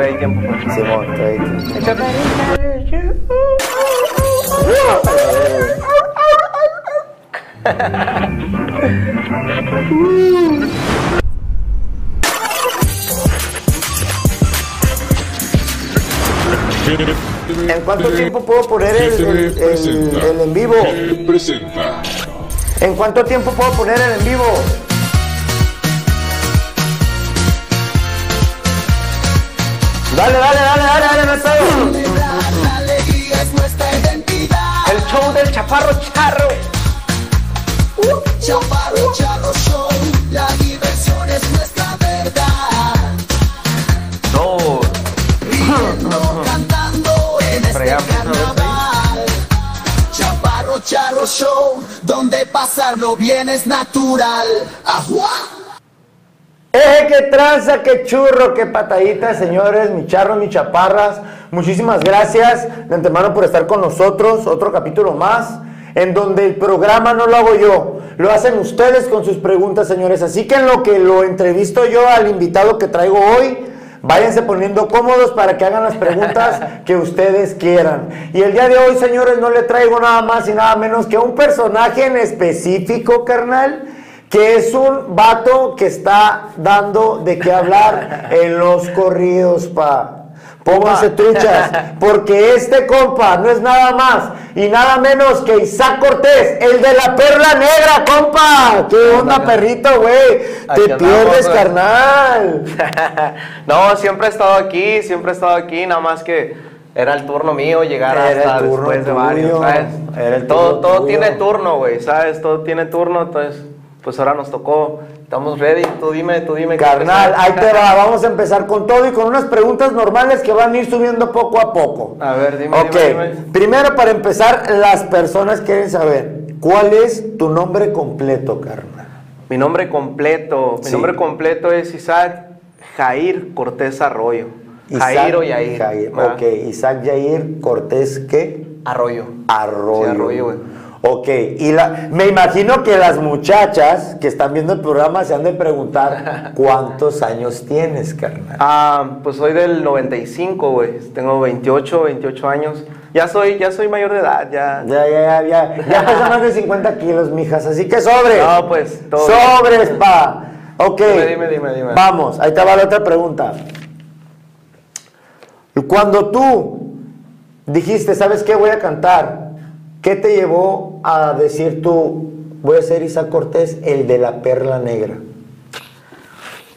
hay tiempo. pues. ¿En cuánto tiempo puedo poner el, el- el- el en vivo? ¿En cuánto tiempo puedo poner el en vivo? Dale, dale, dale, dale, dale, pedo. La alegría es nuestra identidad. El show del chaparro charro. Chaparro Charro Show, la diversión es nuestra verdad. No, cantando en este carnaval. Chaparro Charro Show, donde pasarlo bien es natural. ¡Ajua! ¡Eh, qué tranza, qué churro, qué patadita, señores, mi charro, mi chaparras! Muchísimas gracias de antemano por estar con nosotros, otro capítulo más, en donde el programa no lo hago yo, lo hacen ustedes con sus preguntas, señores. Así que en lo que lo entrevisto yo al invitado que traigo hoy, váyanse poniendo cómodos para que hagan las preguntas que ustedes quieran. Y el día de hoy, señores, no le traigo nada más y nada menos que un personaje en específico, carnal que es un vato que está dando de qué hablar en los corridos, pa. Pónganse truchas, porque este compa no es nada más y nada menos que Isaac Cortés, el de la perla negra, compa. ¿Qué onda, perrito, güey? Te pierdes, güey. carnal. no, siempre he estado aquí, siempre he estado aquí, nada más que era el turno mío llegar Era el hasta turno después de varios, ¿sabes? Era el todo todo tuyo. tiene turno, güey, ¿sabes? Todo tiene turno, entonces, pues ahora nos tocó. Estamos ready, tú dime, tú dime. Carnal, ahí te va. Vamos a empezar con todo y con unas preguntas normales que van a ir subiendo poco a poco. A ver, dime, Ok, dime, dime. primero para empezar, las personas quieren saber, ¿cuál es tu nombre completo, carnal? Mi nombre completo, mi nombre completo es Isaac Jair Cortés Arroyo. Isaac Jair o Yair. Jair. Ok, Isaac Yair Cortés, ¿qué? Arroyo. Arroyo. Sí, Arroyo, güey. Ok, y la, me imagino que las muchachas que están viendo el programa se han de preguntar, ¿cuántos años tienes, carnal? Ah, pues soy del 95, güey. Tengo 28, 28 años. Ya soy, ya soy mayor de edad, ya. Ya, ya, ya, ya, ya pesa más de 50 kilos, mijas, así que sobre. No, pues, todo Sobres, pa. Ok. Dime, dime, dime, dime. Vamos, ahí te va la otra pregunta. Cuando tú dijiste, ¿sabes qué? Voy a cantar. ¿Qué te llevó a decir tú, voy a ser Isaac Cortés, el de la perla negra?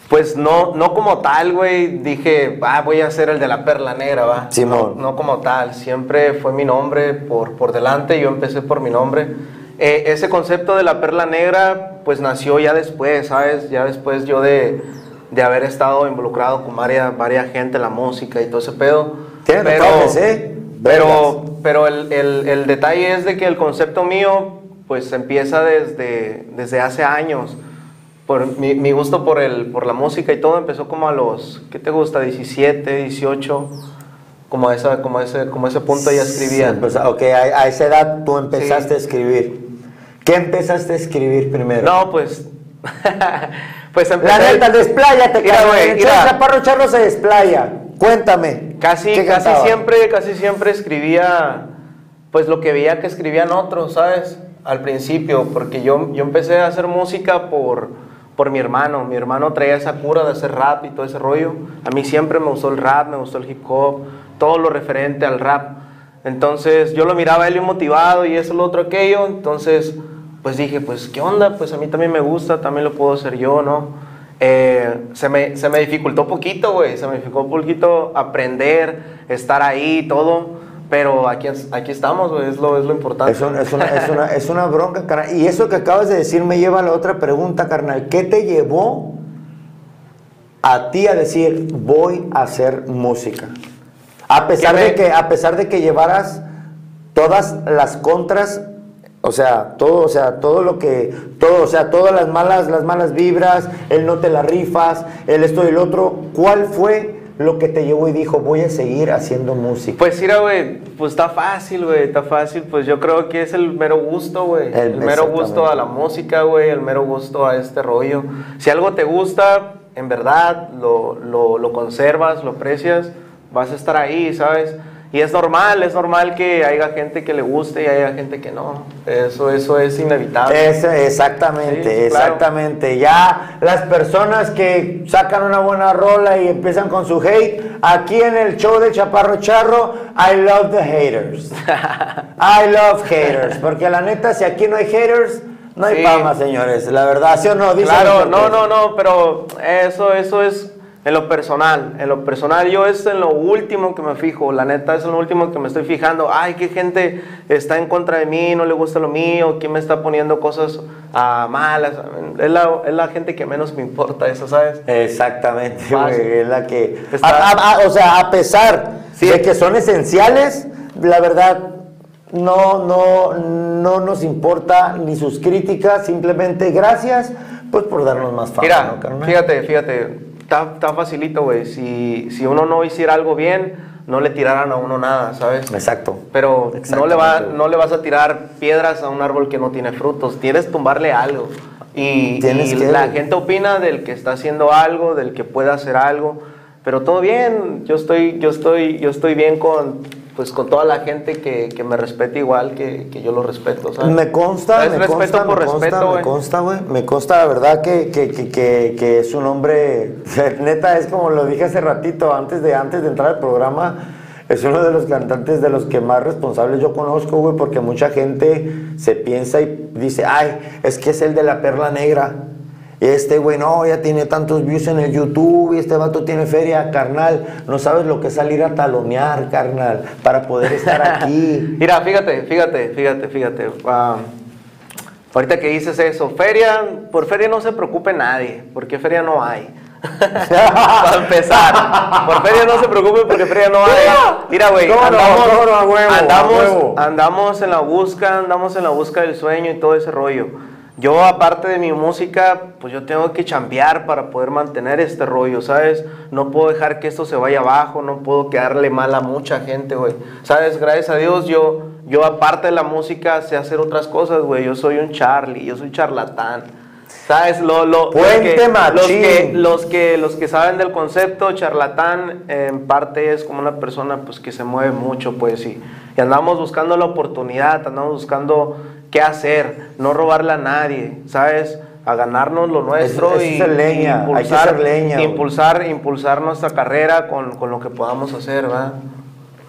Pues no, no como tal, güey. Dije, ah, voy a ser el de la perla negra, va. Simón. No, no como tal. Siempre fue mi nombre por, por delante. Yo empecé por mi nombre. Eh, ese concepto de la perla negra, pues nació ya después, ¿sabes? Ya después yo de, de haber estado involucrado con varias, varias gente en la música y todo ese pedo. Tiene tatuajes, ¿eh? Pero, pero el, el- el detalle es de que el concepto mío, pues empieza desde, desde hace años. Por mi, mi gusto por, el, por la música y todo empezó como a los, ¿qué te gusta? 17, 18, como a, esa, como a ese, como a ese punto ya escribía. Sí, empeza- ok, a, a esa edad tú empezaste Sí. a escribir. ¿Qué empezaste a escribir primero? No, pues, pues La neta, despláyate, Mira, cabrón. güey, El mira. Chaparro Charro se desplaya. Cuéntame. Casi, ¿qué casi cantaba? siempre, casi siempre escribía, pues lo que veía que escribían otros, ¿sabes? Al principio, porque yo, yo empecé a hacer música por, por mi hermano. Mi hermano traía esa cura de hacer rap y todo ese rollo. A mí siempre me gustó el rap, me gustó el hip hop, todo lo referente al rap. Entonces yo lo miraba a él motivado y eso, lo otro, aquello. Entonces, pues dije, pues, ¿qué onda? Pues a mí también me gusta, también lo puedo hacer yo, ¿no? Eh, se, me, se me dificultó poquito, güey. Se me dificultó poquito aprender, estar ahí, todo. Pero aquí, aquí estamos, güey. Es lo, es lo importante. Es, un- es una, es, una, es una bronca, carnal. Y eso que acabas de decir me lleva a la otra pregunta, carnal. ¿Qué te llevó a ti a decir, voy a hacer música? A pesar, me- de que, a pesar de que llevaras todas las contras, o sea, todo, o sea, todo lo que, todo, o sea, todas las malas, las malas vibras, el no te la rifas, el esto y el otro, ¿cuál fue lo que te llevó y dijo, voy a seguir haciendo música? Pues mira, güey, pues está fácil, güey, está fácil. Pues yo creo que es el mero gusto, güey. El- El, mero gusto a la música, güey, el mero gusto a este rollo. Si algo te gusta, en verdad, lo, lo, lo conservas, lo aprecias, vas a estar ahí, ¿sabes? Y es normal, es normal que haya gente que le guste y haya gente que no. Eso, eso es inevitable. Exactamente, Sí, claro. exactamente. Ya las personas que sacan una buena rola y empiezan con su hate, aquí en el show de Chaparro Charro, I love the haters. I love haters. Porque la neta, si aquí no hay haters, no hay Sí. fama, señores. La verdad, ¿sí o no? Dicen Claro, no, no, no, pero eso, eso es en lo personal. En lo personal, yo es en lo último que me fijo. La neta es en lo último que me estoy fijando. Ay, qué gente está en contra de mí, no le gusta lo mío, quién me está poniendo cosas ah, malas. Es la, es la gente que menos me importa, eso, ¿sabes? Exactamente, güey, es la que... Está- a- a- a- o sea, a pesar Sí. de que son esenciales, la verdad no, no, no nos importa ni sus críticas, simplemente gracias pues por darnos más fama, Mira, fíjate, fíjate, está, está facilito, güey. Si, si uno no hiciera algo bien, no le tiraran a uno nada, ¿sabes? Exacto. Pero no le, va, no le vas a tirar piedras a un árbol que no tiene frutos, tienes tumbarle algo. Y, y que- la gente opina del que está haciendo algo, del que puede hacer algo, pero todo bien, yo estoy, yo estoy, yo estoy bien con, pues, con toda la gente que, que me respete igual que, que yo lo respeto. ¿sabes? Me consta, me respeto consta, por me consta, me consta, güey. Me consta, la verdad, que, que, que, que, que es un hombre, neta, es como lo dije hace ratito, antes de, antes de entrar al programa, es uno de los cantantes de los que más responsables yo conozco, güey, porque mucha gente se piensa y dice, ay, es que es el de la perla negra. Este güey, no, ya tiene tantos views en el YouTube y este vato tiene feria, carnal. No sabes lo que es salir a talonear, carnal, para poder estar aquí. Mira, fíjate, fíjate, fíjate, fíjate. ah, ahorita que dices eso, feria, por feria no se preocupe nadie, porque feria no hay. Para empezar, por feria no se preocupe porque feria no hay. Mira, güey, andamos, andamos, andamos en la busca, andamos en la busca del sueño y todo ese rollo. Yo, aparte de mi música, pues yo tengo que chambear para poder mantener este rollo, ¿sabes? No puedo dejar que esto se vaya abajo, no puedo quedarle mal a mucha gente, güey. ¿Sabes? Gracias a Dios, yo, yo aparte de la música, sé hacer otras cosas, güey. Yo soy un Charlie, yo soy charlatán. ¿Sabes? Lo, lo, los Puente que- los que, los que los que saben del concepto charlatán en parte es como una persona pues que se mueve mucho pues y, y andamos buscando la oportunidad andamos buscando qué hacer no robarle a nadie sabes a ganarnos lo nuestro y, es ser leña, y hay que ser leña, impulsar impulsar nuestra carrera con, con lo que podamos hacer ¿verdad?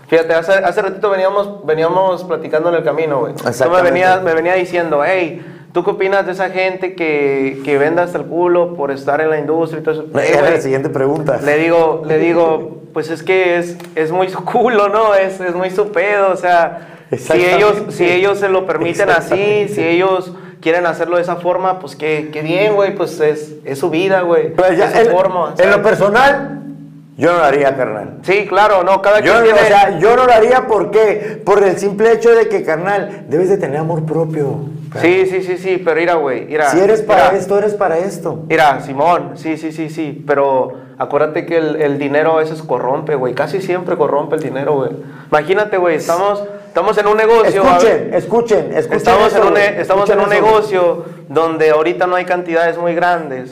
Fíjate, hace, hace ratito veníamos, veníamos platicando en el camino, güey. Me venías, me venía diciendo, hey, ¿tú qué opinas de esa gente que, que vende hasta el culo por estar en la industria y todo eso? Eh, la siguiente pregunta. le digo, le digo, pues es que es, es muy su culo, ¿no? Es, es muy su pedo, o sea, si ellos, si ellos se lo permiten así, si ellos quieren hacerlo de esa forma, pues qué, qué bien, güey, pues es, es su vida, güey, Pues ya, es su en, forma. en ¿sabes? lo personal, yo no lo haría, carnal. Sí, claro, no, cada Yo, quien no- tiene... o sea, yo no lo haría porque por el simple hecho de que, carnal, debes de tener amor propio. Sí, sí, sí, sí, pero mira, güey, mira. Si eres para mira, esto, eres para esto. Mira, Simón, sí, sí, sí, sí, pero acuérdate que el, el dinero a veces corrompe, güey, casi siempre corrompe el dinero, güey. Imagínate, güey, estamos, estamos en un negocio. Escuchen, escuchen, escuchen. Estamos, eso, en un, estamos en un eso, negocio donde ahorita no hay cantidades muy grandes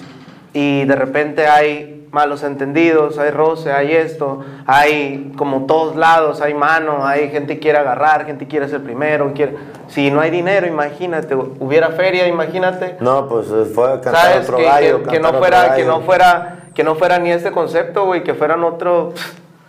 y de repente hay malos entendidos, hay roce, hay esto, hay como todos lados, hay mano, hay gente que quiere agarrar, gente que quiere ser primero, quiere... Si no hay dinero, imagínate, hubiera feria, imagínate. No, pues eh, fue a cantar ¿Sabes? otro Que, gallo. que- que no fuera, que no fuera, que no fuera ni este concepto, güey, que fueran otro...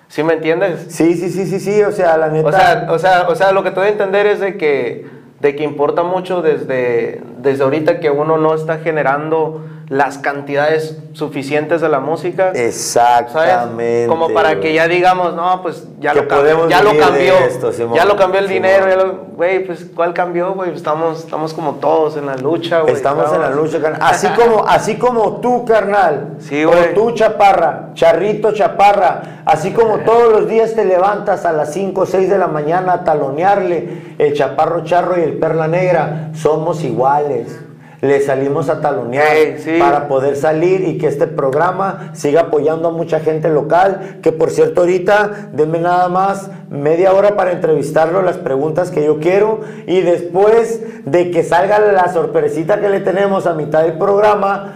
¿Sí me entiendes? Sí, sí, sí, sí, sí, o sea, la neta. O sea, o sea, o sea, lo que te doy a entender es de que, de que importa mucho desde, desde ahorita que uno no está generando las cantidades suficientes de la música. ¿Sabes? Exactamente. Como para que ya digamos, no, pues ya lo cambió, ya lo cambió, esto, Simón, ya lo cambió el Simón. dinero, güey, pues ¿cuál cambió, güey? Estamos, estamos como todos en la lucha, güey. Estamos en la lucha, carnal. Así como, así como tú, carnal. Sí, o güey. tú, chaparra, charrito, chaparra. Así como todos los días te levantas a las 5 o 6 de la mañana a talonearle el chaparro charro y el perla negra. Somos iguales. Le salimos a talonear sí. para poder salir y que este programa siga apoyando a mucha gente local. Que por cierto, ahorita denme nada más media hora para entrevistarlo, las preguntas que yo quiero. Y después de que salga la sorpresita que le tenemos a mitad del programa,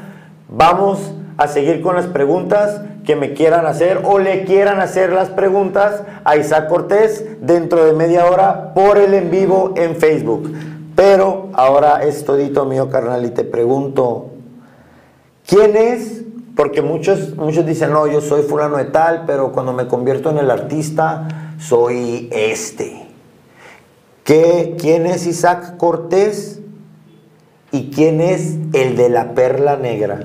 vamos a seguir con las preguntas que me quieran hacer o le quieran hacer las preguntas a Isaac Cortés dentro de media hora por el en vivo en Facebook. Pero ahora es todito mío, carnal, y te pregunto, ¿quién es? Porque muchos, muchos dicen, no, yo soy fulano de tal, pero cuando me convierto en el artista, soy este. ¿Qué, ¿Quién es Isaac Cortés? ¿Y quién es el de la perla negra?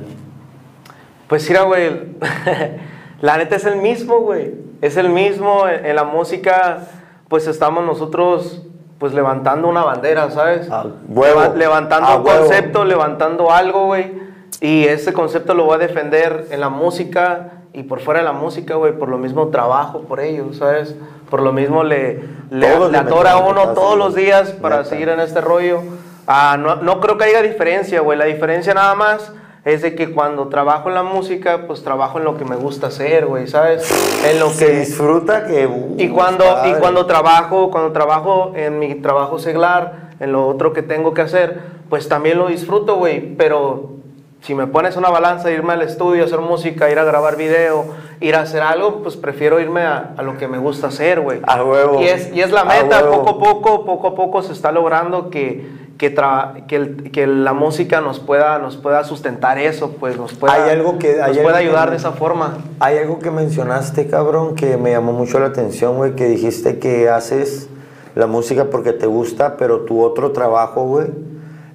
Pues mira, güey, la neta es el mismo, güey. Es el mismo, en, en la música, pues estamos nosotros, pues levantando una bandera, ¿sabes? A huevo. Leva- levantando un huevo. concepto, levantando algo, güey. Y ese concepto lo voy a defender en la música y por fuera de la música, güey. Por lo mismo trabajo por ello, ¿sabes? Por lo mismo le, le, le atora a uno todos los días para Neta. seguir en este rollo. Ah, no, no creo que haya diferencia, güey. La diferencia nada más es de que cuando trabajo en la música, pues trabajo en lo que me gusta hacer, güey, ¿sabes? En lo Se que... disfruta que... uh, Y cuando, y cuando trabajo, cuando trabajo en mi trabajo seglar, en lo otro que tengo que hacer, pues también lo disfruto, güey. Pero si me pones una balanza, irme al estudio, hacer música, ir a grabar video, ir a hacer algo, pues prefiero irme a, a lo que me gusta hacer, güey. A huevo. Y es, y es la meta, poco a poco, poco a poco se está logrando que, que, tra- que, el- que la música nos pueda, nos pueda sustentar eso, pues nos pueda, Hay algo que- hay nos algo pueda que- ayudar de esa forma. Hay algo que mencionaste, cabrón, que me llamó mucho la atención, güey, que dijiste que haces la música porque te gusta, pero tu otro trabajo, güey,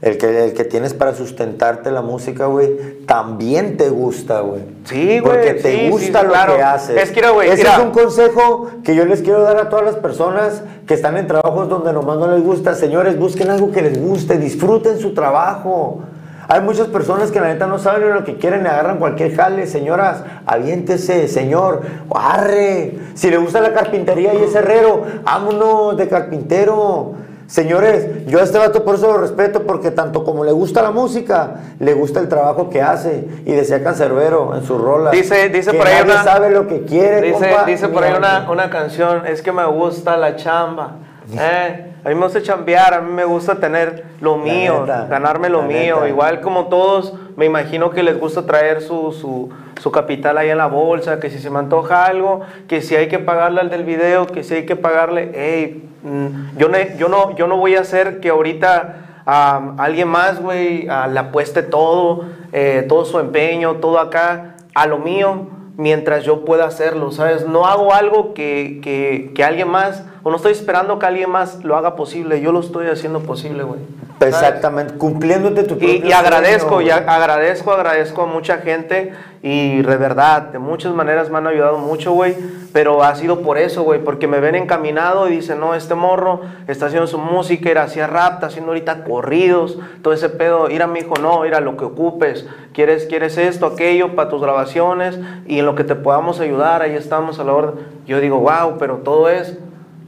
el que, el que tienes para sustentarte la música, güey, también te gusta, güey. Sí, güey, Porque te sí, gusta sí, lo claro. que haces. Es que, güey, Ese mira. es un consejo que yo les quiero dar a todas las personas que están en trabajos donde nomás no les gusta. Señores, busquen algo que les guste, disfruten su trabajo. Hay muchas personas que la neta no saben lo que quieren y agarran cualquier jale. Señoras, aviéntese, señor, arre. Si le gusta la carpintería y es herrero, vámonos de carpintero. Señores, yo a este vato por eso lo respeto, porque tanto como le gusta la música, le gusta el trabajo que hace. Y decía Cancerbero en su rola. Dice- dice que por ahí nadie una- sabe lo que quiere. Dice, compa, dice por ahí una, una canción, es que me gusta la chamba. Eh, a mí me gusta chambear, a mí me gusta tener lo mío, neta, ganarme lo mío. neta. Igual como todos, me imagino que les gusta traer su, su, su capital ahí en la bolsa, que si se me antoja algo, que si hay que pagarle al del video, que si hay que pagarle, hey, mm, yo, ne- yo, no, yo no voy a hacer que ahorita a alguien más, güey, le apueste todo, eh, todo su empeño, todo acá, a lo mío mientras yo pueda hacerlo, ¿sabes? No hago algo que, que, que alguien más, o no estoy esperando que alguien más lo haga posible, yo lo estoy haciendo posible, güey. Exactamente, cumpliéndote tu Y, propio y agradezco, sueño. y agradezco, agradezco a mucha gente y de verdad, de muchas maneras me han ayudado mucho, güey, pero ha sido por eso, güey, porque me ven encaminado y dicen, no, este morro está haciendo su música, era hacía rap, está haciendo ahorita corridos, todo ese pedo, ir a mi hijo, no, ir a lo que ocupes, quieres, quieres esto, aquello, para tus grabaciones y en lo que te podamos ayudar, ahí estamos a la orden. Yo digo, wow, pero todo es...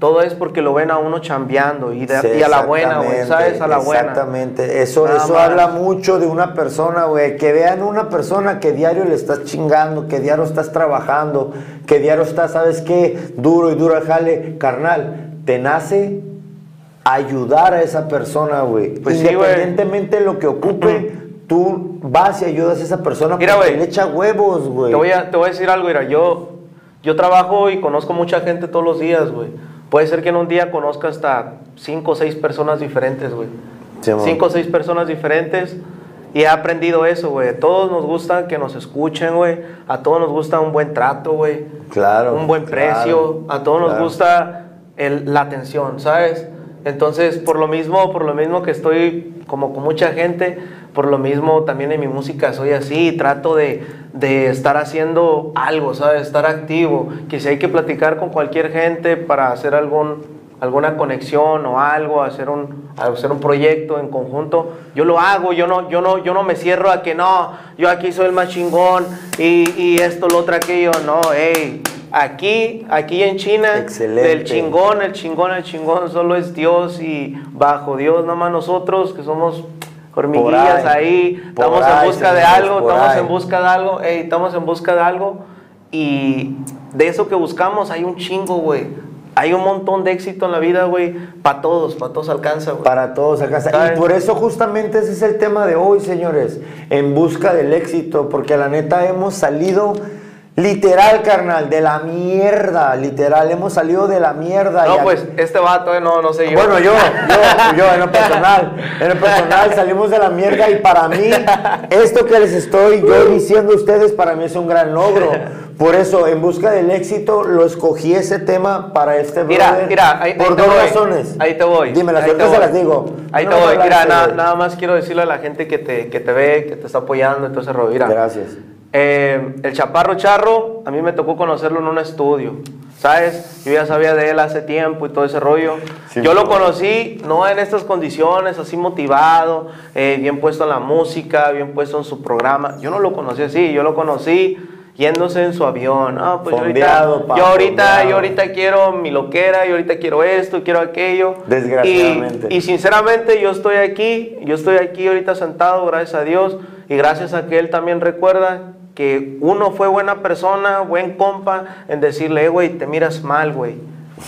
Todo es porque lo ven a uno chambeando y, de- Sí, y a la buena, güey, ¿sabes? A la buena. Exactamente. Eso, Nada eso más. habla mucho de una persona, güey. Que vean una persona que diario le estás chingando, que diario estás trabajando, que diario estás, ¿sabes qué? Duro y duro al jale. Carnal, te nace ayudar a esa persona, güey. Pues sí. Independientemente de lo que ocupe, tú vas y ayudas a esa persona Mira, porque le echa huevos, güey. Te voy, a, te voy a decir algo, mira, yo, yo trabajo y conozco mucha gente todos los días, güey. Puede ser que en un día conozca hasta cinco o seis personas diferentes, güey. Sí, cinco o seis personas diferentes. Y he aprendido eso, güey. A todos nos gusta que nos escuchen, güey. A todos nos gusta un buen trato, güey. Claro, Un buen claro, precio. a todos nos gusta el- la atención, ¿sabes? Entonces, por lo mismo, por lo mismo que estoy como con mucha gente, por lo mismo también en mi música soy así, trato de, de estar haciendo algo, ¿sabes? Estar activo, que si hay que platicar con cualquier gente para hacer algún, alguna conexión o algo, hacer un, hacer un proyecto en conjunto, yo lo hago, yo no, yo no, yo no me cierro a que no, yo aquí soy el más chingón y, y esto, lo otro, aquello, no, hey, aquí, aquí en China, Excelente. el chingón, el chingón, el chingón solo es Dios y bajo Dios nomás nosotros que somos hormiguillas Por ahí, ahí, estamos por en ahí, busca de algo, estamos ahí. en busca de algo, ey, estamos en busca de algo y de eso que buscamos hay un chingo, güey. hay un montón de éxito en la vida, güey. Para todos, para todos alcanza, güey. Para todos acá. ¿Sabes? Y por eso justamente ese es el tema de hoy, señores. En busca del éxito. Porque la neta hemos salido literal, carnal, de la mierda. Literal, hemos salido de la mierda. No, pues este vato, eh, no, no sé yo. Bueno, yo, yo, yo, en lo personal, en lo personal salimos de la mierda y para mí, esto que les estoy yo diciendo a ustedes, para mí es un gran logro. Por eso, en busca del éxito, lo escogí ese tema para este Mira, brother mira, ahí, por ahí dos voy. razones. Ahí te voy. Dime, las ahorita se las digo. Ahí No te voy. Mira, nada más quiero decirle a la gente que te, que te ve, que te está apoyando rollo. Mira, Gracias. Eh, el Chaparro Charro, a mí me tocó conocerlo en un estudio. ¿Sabes? Yo ya sabía de él hace tiempo y todo ese rollo. Sí, Yo lo conocí no en estas condiciones, así motivado, eh, bien puesto en la música, bien puesto en su programa. Yo no lo conocí así, yo lo conocí yéndose en su avión. Ah, pues yo Fondeado, ahorita, pa, yo ahorita, yo ahorita quiero mi loquera, yo ahorita quiero esto, quiero aquello. Desgraciadamente. Y, y sinceramente yo estoy aquí, yo estoy aquí ahorita sentado, gracias a Dios, y gracias a que Él también recuerda que uno fue buena persona, buen compa, en decirle, eh, güey, te miras mal, güey.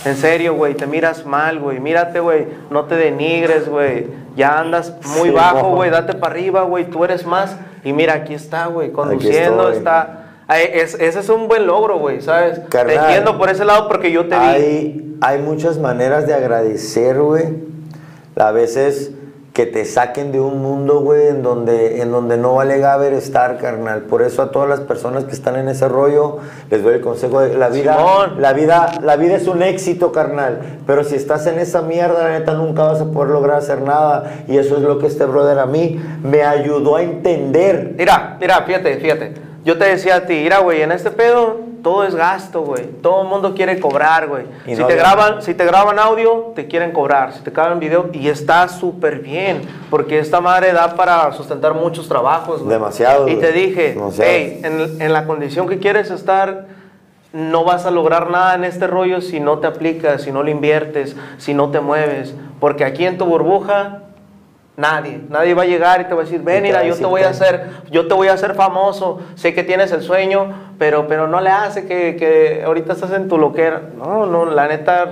En serio, güey, te miras mal, güey. Mírate, güey, no te denigres, güey. Ya andas muy Sí, bajo, güey, date para arriba, güey, tú eres más. Y mira, aquí está, güey, conduciendo, estoy. está... Ay, es- ese es un buen logro, güey, ¿sabes? Te entiendo por ese lado porque yo te vi. Hay, hay muchas maneras de agradecer, güey. A veces que te saquen de un mundo, güey, en donde, en donde no vale gaber estar, carnal. Por eso a todas las personas que están en ese rollo, les doy el consejo de la vida. Simón. La vida, la vida es un éxito, carnal. Pero si estás en esa mierda, la neta, nunca vas a poder lograr hacer nada. Y eso es lo que este brother a mí me ayudó a entender. Mira, mira, fíjate, fíjate. Yo te decía a ti, mira, güey, en este pedo todo es gasto, güey. Todo el mundo quiere cobrar, güey. Si no te graban, si te graban audio, te quieren cobrar. Si te graban video, y está súper bien, porque esta madre da para sustentar muchos trabajos, güey. Demasiado, Y te dije, Demasiado. hey, en, en la condición que quieres estar, no vas a lograr nada en este rollo si no te aplicas, si no lo inviertes, si no te mueves. Porque aquí en tu burbuja, nadie, nadie va a llegar y te va a decir, ven, Y mira, yo te voy a hacer, yo te voy a hacer famoso. Sé que tienes el sueño, pero, pero no le hace que, que ahorita estás en tu loquera. No, no, la neta,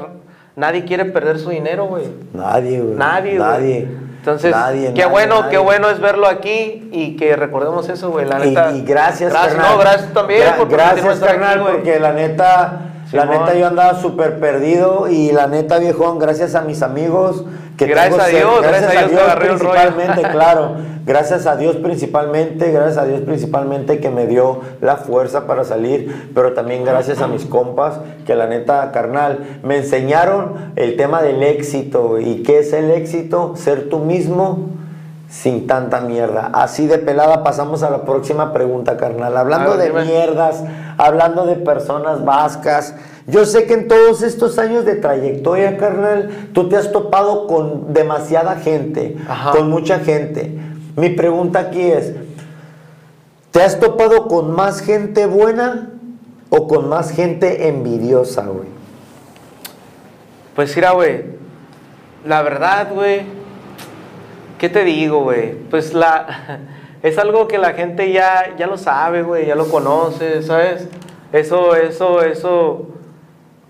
nadie quiere perder su dinero, güey. Nadie, güey. Nadie, güey. Nadie. Entonces, Nadie, qué nadie, bueno, nadie. qué bueno es verlo aquí y que recordemos eso, güey. La Y, neta. y gracias, gracias, carnal. No, gracias también Gra- por permitirme gracias, aquí, carnal, güey. porque la neta, la neta yo andaba súper perdido y la neta, viejón, gracias a mis amigos. Y gracias tengo a Dios, gracias a Dios que el rollo. principalmente, claro. Gracias a Dios principalmente, gracias a Dios principalmente que me dio la fuerza para salir, pero también gracias a mis compas que la neta, carnal, me enseñaron el tema del éxito. ¿Y qué es el éxito? Ser tú mismo sin tanta mierda. Así de pelada pasamos a la próxima pregunta, carnal. Hablando A ver, de dime. mierdas, hablando de personas vascas. Yo sé que en todos estos años de trayectoria, carnal, tú te has topado con demasiada gente, Ajá. con mucha gente. Mi pregunta aquí es, ¿te has topado con más gente buena o con más gente envidiosa, güey? Pues mira, güey, la verdad, güey, ¿qué te digo, güey? Pues la es algo que la gente ya, ya lo sabe, güey, ya lo conoce, ¿sabes? Eso, eso, eso,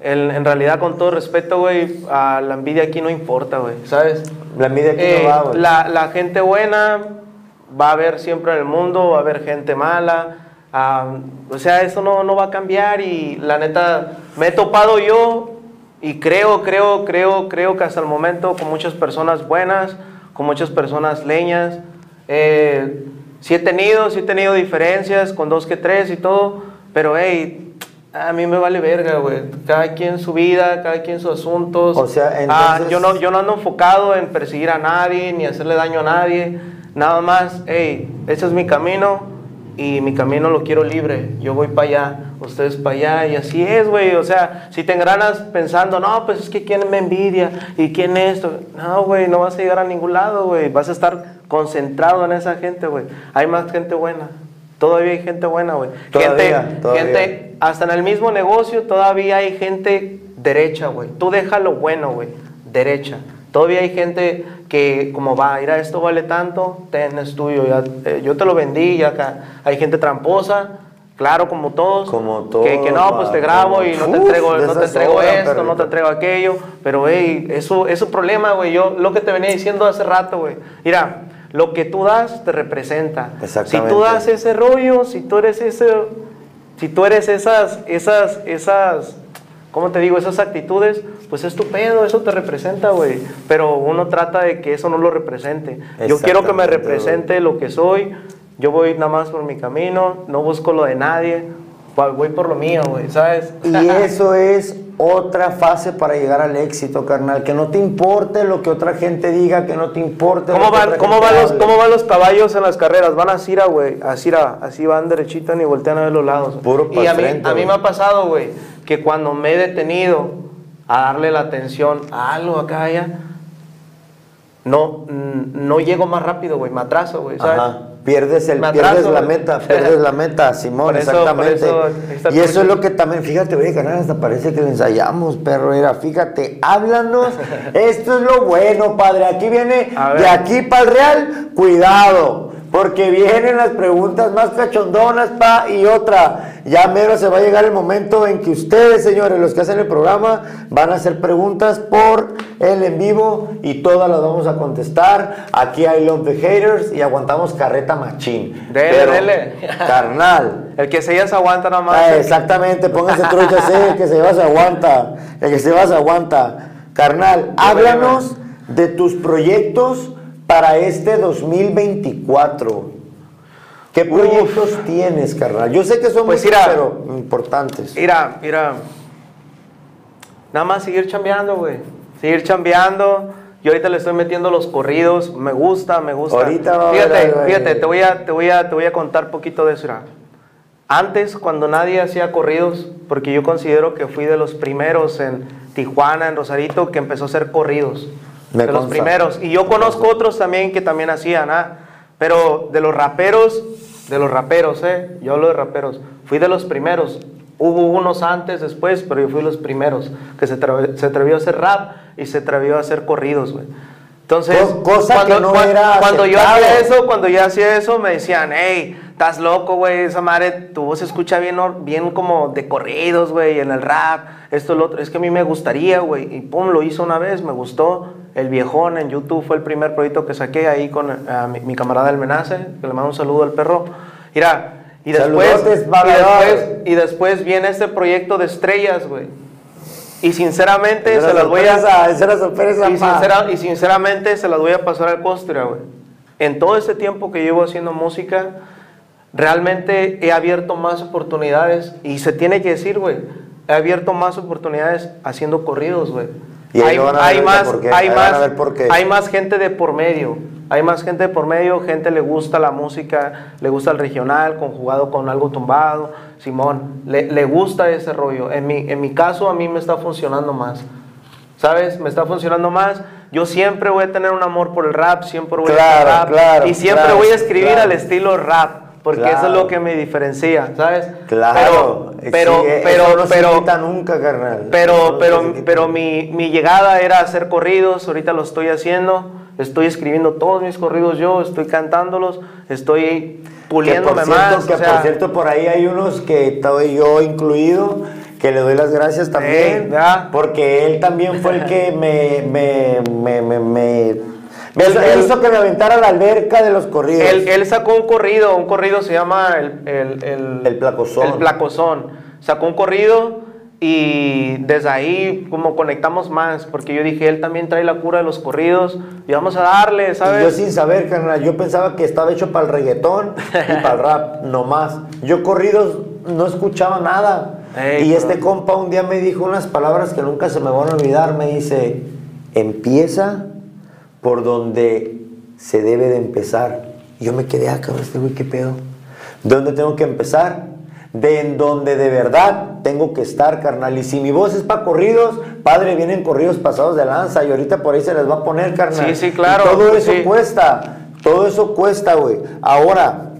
en, en realidad, con todo respeto, güey, a la envidia aquí no importa, güey, ¿sabes? La envidia aquí Eh, no va, güey. la, la gente buena va a haber siempre en el mundo, va a haber gente mala. o sea, eso no, no va a cambiar y la neta, me he topado yo y creo, creo, creo, creo que hasta el momento con muchas personas buenas, con muchas personas leñas. Eh, sí he tenido, sí he tenido diferencias con dos que tres y todo, pero hey, a mí me vale verga, güey. Cada quien su vida, cada quien sus asuntos. O sea, Ah, entonces- yo no, yo no ando enfocado en perseguir a nadie ni hacerle daño a nadie. Nada más, hey, ese es mi camino y mi camino lo quiero libre. Yo voy para allá, ustedes para allá y así es, güey. O sea, si te engranas pensando, no, pues es que quién me envidia y quién esto. No, güey, no vas a llegar a ningún lado, güey. Vas a estar concentrado en esa gente, güey. Hay más gente buena. Todavía hay gente buena, güey. Todavía, gente, todavía. gente, hasta en el mismo negocio todavía hay gente derecha, güey. Tú deja lo bueno, güey. Derecha. Todavía hay gente que como va, mira, esto vale tanto, ten, es tuyo, ya, eh, yo te lo vendí, ya acá. Hay gente tramposa Claro, como todos. Como Que, que no, todos, pues te grabo y no te entrego, no te entrego esto, no te entrego aquello. Pero, güey, eso es un problema, güey. Yo lo que te venía diciendo hace rato, güey. Mira, lo que tú das te representa. Si Exactamente. tú das ese rollo, si tú eres ese, si tú eres esas, esas, esas, ¿cómo te digo? Esas actitudes, pues es tu pedo, eso te representa, güey. Pero uno trata de que eso no lo represente. Yo quiero que me represente lo que soy. Yo voy nada más por mi camino, no busco lo de nadie. pa- Voy por lo mío, güey, ¿sabes? Y eso es otra fase para llegar al éxito, carnal. Que no te importe lo que otra gente diga, que no te importe. ¿Cómo lo que van, otra cómo, gente van los. ¿Cómo van los caballos en las carreras? Van a, güey, así, a- así van derechita ni voltean a ver los lados. Puro y a mí, frente, a mí güey. me ha pasado, güey, que cuando me he detenido a darle la atención a algo acá, allá, no, no llego más rápido, güey, me atraso, güey, ¿sabes? Ajá. Pierdes, el, pierdes la meta, pierdes la meta, Simón, eso- exactamente. eso y eso es lo que también, fíjate, oye, carnal, hasta parece que le ensayamos, perro, era, fíjate, háblanos, esto es lo bueno, padre, aquí viene, de aquí para el real, cuidado, porque vienen las preguntas más cachondonas, pa, y otra, ya mero se va a llegar el momento en que ustedes, señores, los que hacen el programa, van a hacer preguntas por el en vivo y todas las vamos a contestar. Aquí hay Love the Haters y aguantamos carreta machín. Dele, Pero, dele. Carnal. El que se ya se aguanta nada más. Ah, exactamente, pónganse trucha, sí, el que se va se aguanta. El que se va se aguanta. Carnal, háblanos de tus proyectos para este 2024. ¿Qué proyectos tienes, carnal? Yo sé que son Pues mira. pero importantes. Mira, mira. Nada más seguir chambeando, güey. Seguir chambeando. Yo ahorita le estoy metiendo los corridos. Me gusta, me gusta. Ahorita va a fíjate, güey. fíjate, te voy a, te voy a, te voy a contar poquito de eso. Antes, cuando nadie hacía corridos, porque yo considero que fui de los primeros en Tijuana, en Rosarito, que empezó a hacer corridos. Me de los consta. primeros. Y yo conozco otros también que también hacían, ¿ah? Pero de los raperos, de los raperos, ¿eh? Yo hablo de raperos. Fui de los primeros. Hubo unos antes, después, pero yo fui de los primeros que se, se atrevió a hacer rap y se atrevió a hacer corridos, güey. Entonces, Co- cosa que no era cuando yo hacía eso, cuando yo hacía eso, me decían, hey, estás loco, güey, esa madre, tu voz se escucha bien, bien como de corridos, güey, en el rap, esto, lo otro. Es que a mí me gustaría, güey, y pum, lo hizo una vez, me gustó. El viejón en YouTube fue el primer proyecto que saqué ahí con mi, mi camarada El Menace, que le mando un saludo al perro. Mira, y después, Saludotes, y después, y después viene este proyecto de estrellas, güey. Y sinceramente se las voy a... Y, pa. sincera- y sinceramente se las voy a pasar al costura, güey. En todo este tiempo que llevo haciendo música, realmente he abierto más oportunidades. Y se tiene que decir, güey, he abierto más oportunidades haciendo corridos, güey. Y Hay, más, por qué, hay más, ver por qué. hay más gente de por medio. Hay más gente de por medio, gente le gusta la música, le gusta el regional, conjugado con algo tumbado. Simón, le, le gusta ese rollo. En mi, en mi caso, a mí me está funcionando más. ¿Sabes? Me está funcionando más. Yo siempre voy a tener un amor por el rap, siempre voy a hacer rap. claro, y siempre claro, voy a escribir al estilo rap, porque eso es lo que me diferencia, ¿sabes? Claro, Pero, pero, sí, pero, eso no se pero, quita nunca, carnal. Pero, no pero, se pero mi, mi llegada era hacer corridos, ahorita lo estoy haciendo, estoy escribiendo todos mis corridos yo, estoy cantándolos, estoy Que puliéndome por cierto, más. que o sea, por cierto, por ahí hay unos que estoy yo incluido, que le doy las gracias también, Eh, porque él también fue el que me, me, me- me Él- él- hizo que me aventara a la alberca de los corridos. Él, él sacó un corrido, un corrido se llama el, el, el, El Placozón. El Placozón. Sacó un corrido y desde ahí como conectamos más, porque yo dije, él también trae la cura de los corridos y vamos a darle, Y yo ¿sabes? sin saber, carnal, yo pensaba que estaba hecho para el reggaetón y para el rap, no más. Yo corridos no escuchaba nada. Ey, y bro. este compa un día me dijo unas palabras que nunca se me van a olvidar. Me dice, empieza por donde se debe de empezar. Y yo me quedé acá, este güey, ¿qué pedo? ¿De dónde tengo que empezar? De en donde de verdad tengo que estar, carnal. Y si mi voz es para corridos, padre, vienen corridos pasados de lanza y ahorita por ahí se les va a poner, carnal. Sí, sí, claro, Y todo eso sí. cuesta, todo eso cuesta, güey. Ahora,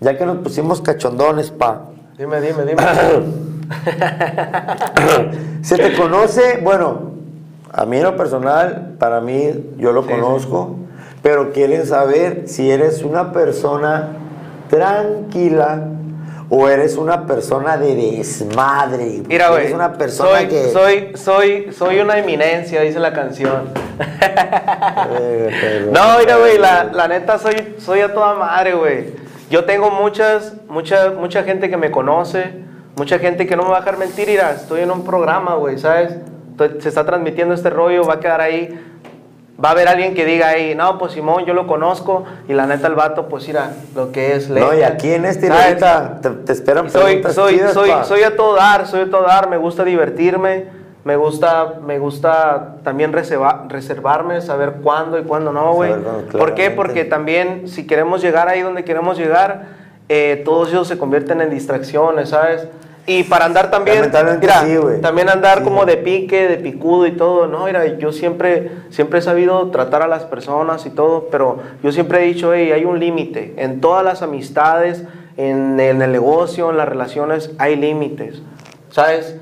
ya que nos pusimos cachondones, pa. Dime, dime, dime. Se te conoce, bueno, a mí en lo personal, para mí, yo lo Sí, conozco, pero quieren saber si eres una persona tranquila o eres una persona de desmadre? Mira, güey. Eres una persona soy, que... soy, soy, soy una eminencia, dice la canción. Eh, No, mira, güey, la, la neta soy, soy a toda madre, güey. Yo tengo muchas, mucha, mucha gente que me conoce, mucha gente que no me va a dejar mentir, mira, estoy en un programa, güey, ¿sabes? Se está transmitiendo este rollo, va a quedar ahí. Va a haber alguien que diga ahí, no, pues Simón, yo lo conozco, y la neta el vato, pues mira, lo que es No, y aquí en este ahorita te, te esperan soy, preguntas soy, chidas, soy, pa. soy a todo dar, soy a todo dar, me gusta divertirme, me gusta, me gusta también reserva- reservarme, saber cuándo y cuándo no, güey. ¿Por qué? Porque también si queremos llegar ahí donde queremos llegar, eh, todos ellos se convierten en distracciones, ¿sabes? Y para andar también, mira, sí, también andar Sí. como de pique, de picudo y todo, no, mira, yo siempre, siempre he sabido tratar a las personas y todo, pero yo siempre he dicho, hey, hay un límite, en todas las amistades, en, en el negocio, en las relaciones, hay límites, ¿sabes?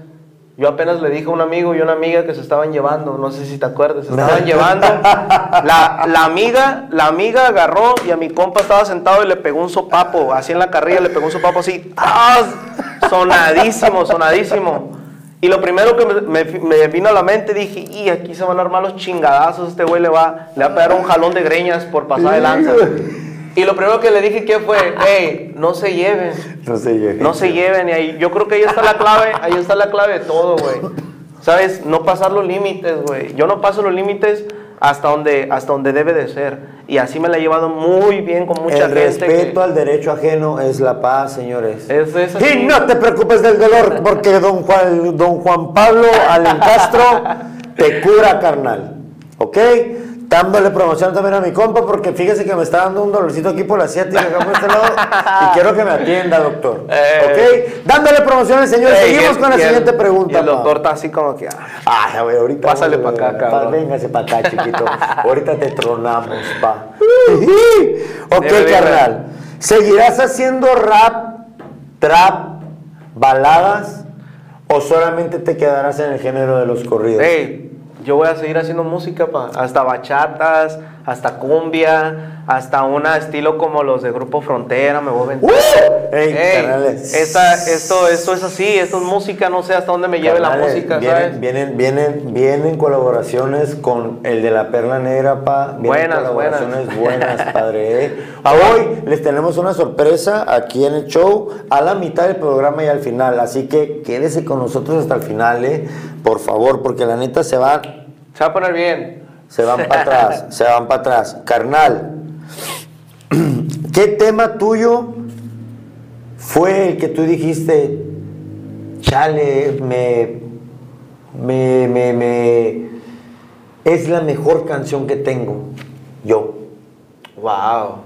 Yo apenas le dije a un amigo y una amiga que se estaban llevando, no sé si te acuerdas, se estaban llevando. La, la amiga, la amiga agarró y a mi compa estaba sentado y le pegó un sopapo, así en la carrilla le pegó un sopapo así, ¡tas! Sonadísimo, sonadísimo. Y lo primero que me, me- me vino a la mente dije, y aquí se van a armar los chingadazos, este güey le va, le va a pegar un jalón de greñas por pasar de lanza. Y lo primero que le dije que fue, hey, no se lleven. No sé yo. No se lleven y ahí, yo creo que ahí está la clave, ahí está la clave de todo, güey. ¿Sabes? No pasar los límites, güey. Yo no paso los límites hasta donde, hasta donde debe de ser. Y así me la he llevado muy bien con mucha El gente. respeto que- al derecho ajeno es la paz, señores. Es- es y no te preocupes del dolor, porque don Juan, don Juan Pablo Alencastro te cura, carnal. ¿Ok? Dándole promoción también a mi compa, porque fíjese que me está dando un dolorcito aquí por la asiática, acá por este lado, y quiero que me atienda, doctor. Eh. ¿Ok? Dándole promociones, señores. Ey, Seguimos el- con la el- siguiente pregunta. Y el doctor está así como que. ah, Ay, güey, ahorita. Pásale vamos, pa' acá, cabrón. Véngase para acá, chiquito. ahorita te tronamos, pa. ok, Dime, dime. carnal. ¿Seguirás haciendo rap, trap, baladas? ¿O solamente te quedarás en el género de los corridos? Hey, yo voy a seguir haciendo música, pa. Hasta bachatas, hasta cumbia, hasta una estilo como los de Grupo Frontera, me voy a aventar. ¡Uh! Ey, Ey, carnales. esta- esto, esto es así, esto es música, no sé hasta dónde me lleve la Carnales, música, vienen, ¿sabes? Vienen, vienen, vienen colaboraciones con el de la Perla Negra, pa. Vienen Buenas, colaboraciones buenas. buenas, padre. ¿eh? Hoy les tenemos una sorpresa aquí en el show, a la mitad del programa y al final. Así que quédese con nosotros hasta el final, ¿eh? Por favor, porque la neta se van, Se va a poner bien. Se van para atrás, se van para atrás. Carnal, ¿qué tema tuyo fue el que tú dijiste, chale, me, me, me, me, es la mejor canción que tengo? Yo. Wow.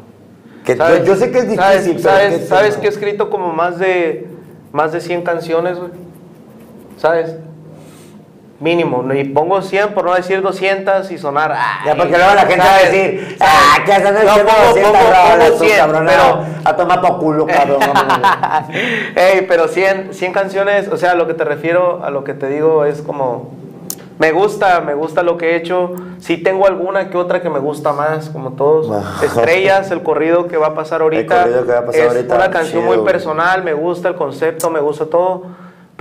Que yo, yo sé que es difícil, ¿Sabes, pero sabes, ¿qué sabes tema? que he escrito como más de, más de 100 canciones, güey? ¿Sabes? Mínimo. Y pongo 100 por no decir 200 y sonar. Ya, ay, porque luego la gente va a ¿sabes? decir, ¿Sabes? ah, ¿qué hacen No, pongo- 200 pongo- rolas, pongo tú, 100, cabrón? pero- A tomar pa' culo, cabrón. Ey, pero 100, 100 canciones, o sea, a lo que te refiero, a lo que te digo es como, me gusta, me gusta lo que he hecho. Sí tengo alguna que otra que me gusta más, como todos. Ajá. Estrellas, el corrido que va a pasar ahorita. corrido que va a pasar es ahorita, una canción chido, muy personal, me gusta el concepto, me gusta todo.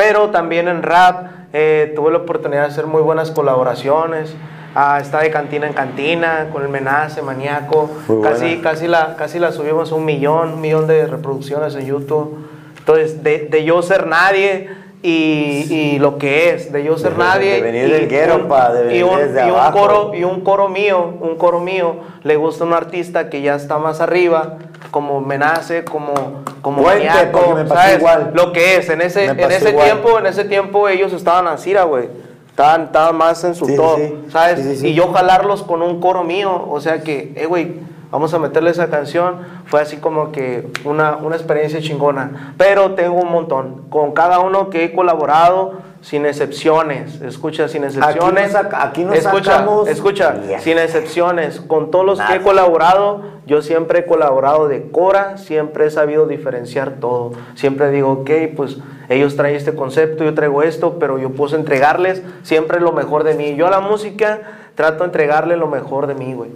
Pero también en rap eh, tuve la oportunidad de hacer muy buenas colaboraciones. Ah, está de cantina en cantina con el Menace, Maníaco. Muy Casi, buena. casi, la, casi la subimos a un millón, un millón de reproducciones en YouTube. Entonces, de, de yo ser nadie y, y lo que es, de yo ser De- nadie. de venir y del guero, un- pa, de venir y un, desde y un abajo. coro y un coro mío, un coro mío, le gusta a un artista que ya está más arriba, como Menace, como, como Cuente, Maníaco, porque me pasó ¿sabes? igual. Lo que es, en ese, en ese igual. tiempo, en ese tiempo ellos estaban así, güey. Estaban, estaban más en su Sí, sí, top, sí. ¿sabes? Sí. Y yo jalarlos con un coro mío, o sea que, eh, güey, vamos a meterle esa canción, fue así como que una, una experiencia chingona. Pero tengo un montón, con cada uno que he colaborado, sin excepciones, escucha, sin excepciones. saca- aquí no escucha, sacamos- escucha, sin excepciones, con todos los que he colaborado, yo siempre he colaborado de Cora, siempre he sabido diferenciar todo. Siempre digo, ok, pues ellos traen este concepto, yo traigo esto, pero yo puedo entregarles siempre lo mejor de mí. Yo a la música trato de entregarle lo mejor de mí, güey.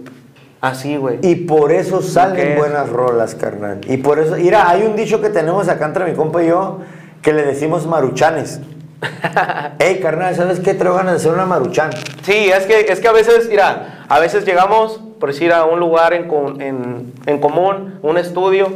Así, güey. Y por eso salen buenas rolas, carnal. Y por eso, mira, hay un dicho que tenemos acá entre mi compa y yo que le decimos maruchanes. Ey, carnal, ¿sabes qué? Traigo ganas de hacer una maruchan. Sí, es que, es que a veces, mira, a veces llegamos, por decir, a un lugar en, en, en común, un estudio,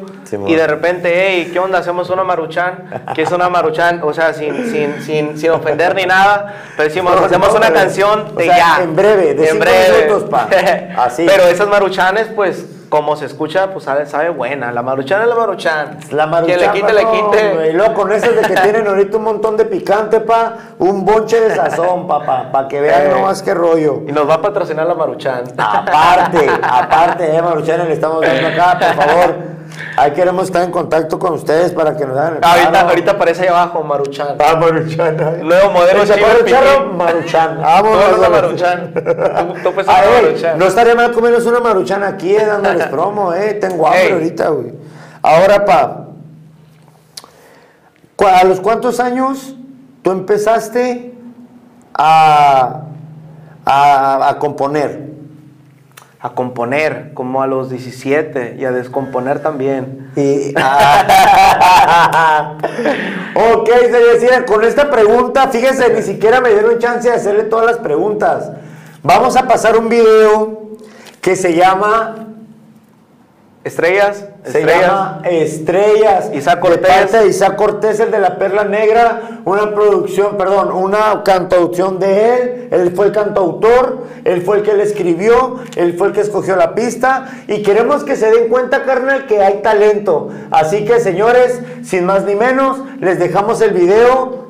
y de repente, hey, ¿qué onda? Hacemos una maruchan. ¿Qué es una maruchan? O sea, sin, sin, sin, sin ofender ni nada, pero decimos, No, hacemos no, una canción o de sea, ya. en breve, de en breve. minutos, pa. Así. Pero esas maruchanes, pues, como se escucha, pues sabe, sabe buena. La maruchan es la maruchan. La maruchan, Quien le quite, le quite. güey. Luego con esas de que tienen ahorita un montón de picante, pa, un bonche de sazón, papá, para que vean Eh. nomás qué rollo. Y nos va a patrocinar la maruchan. Aparte, aparte, eh, Maruchan, le estamos dando acá, por favor. Ahí queremos estar en contacto con ustedes para que nos hagan el Ahorita, paro. ahorita aparece ahí abajo, maruchan. Ah, Maruchan. ay. Nuevo modelo Pipín. Maruchan. Eres una vamos. maruchan. Tú, tú A maruchan. no estaría mal comernos una maruchan aquí, eh, promo, eh. Tengo hambre Ey. ahorita, güey. Ahora, pa. ¿cu- ¿A los cuántos años tú empezaste a, a, a componer? A componer, como a los 17, y a descomponer también. Y, ah, ok, se decía, con esta pregunta, fíjese, ni siquiera me dieron chance de hacerle todas las preguntas. Vamos a pasar un video que se llama Estrellas, Se estrellas. llama Estrellas. Isaac De Cortés. parte de Isaac Cortés, el de la Perla Negra. Una producción, perdón, una cantaución de él. Él fue el cantautor. Él fue el que le escribió. Él fue el que escogió la pista. Y queremos que se den cuenta, carnal, que hay talento. Así que, señores, sin más ni menos, les dejamos el video.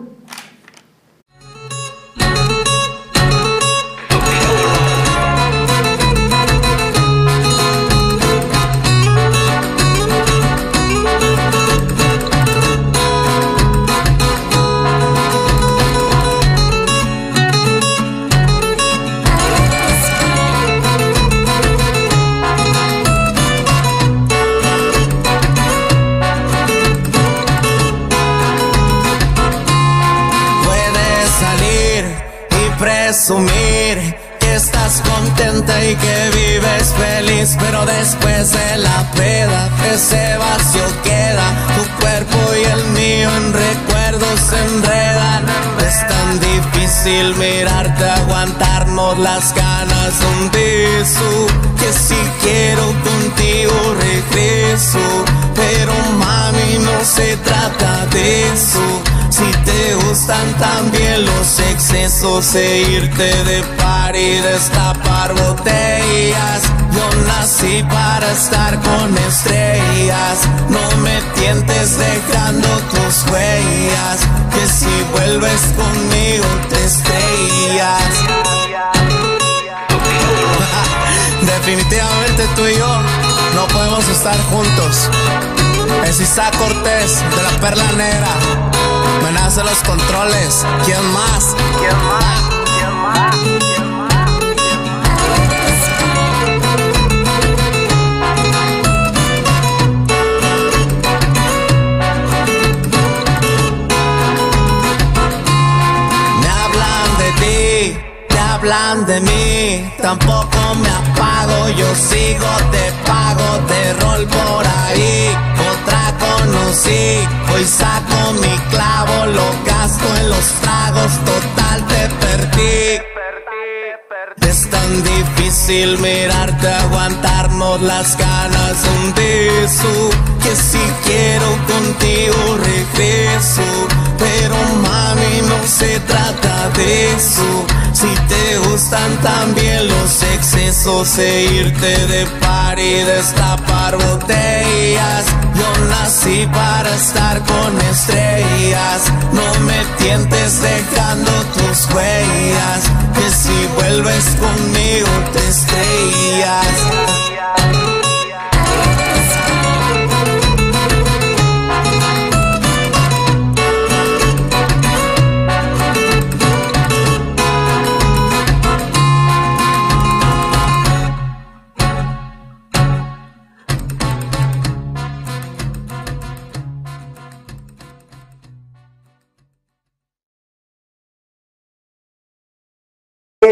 Las ganas de un beso, que si quiero contigo regreso, pero mami no se trata de eso. Si te gustan también los excesos e irte de par y destapar botellas. Yo nací para estar con estrellas. No me tientes dejando tus huellas. Que si vuelves conmigo te estrellas. Definitivamente tú y yo no podemos estar juntos. Es Isaac Cortés de la Perla Negra. Me nace los controles. ¿Quién más? ¿Quién más? Hablan de mí. Tampoco me apago, yo sigo, te pago de rol por ahí. Otra conocí, hoy saco mi clavo, lo gasto en los tragos, total te perdí. Es tan difícil mirarte, aguantarnos las ganas un beso. Que si quiero contigo regreso. Pero mami, no se trata de eso. Si te gustan también los excesos e irte de par y destapar botellas. Yo nací para estar con estrellas. No me tientes dejando tus huellas. Que si vuelves conmigo te estrellas.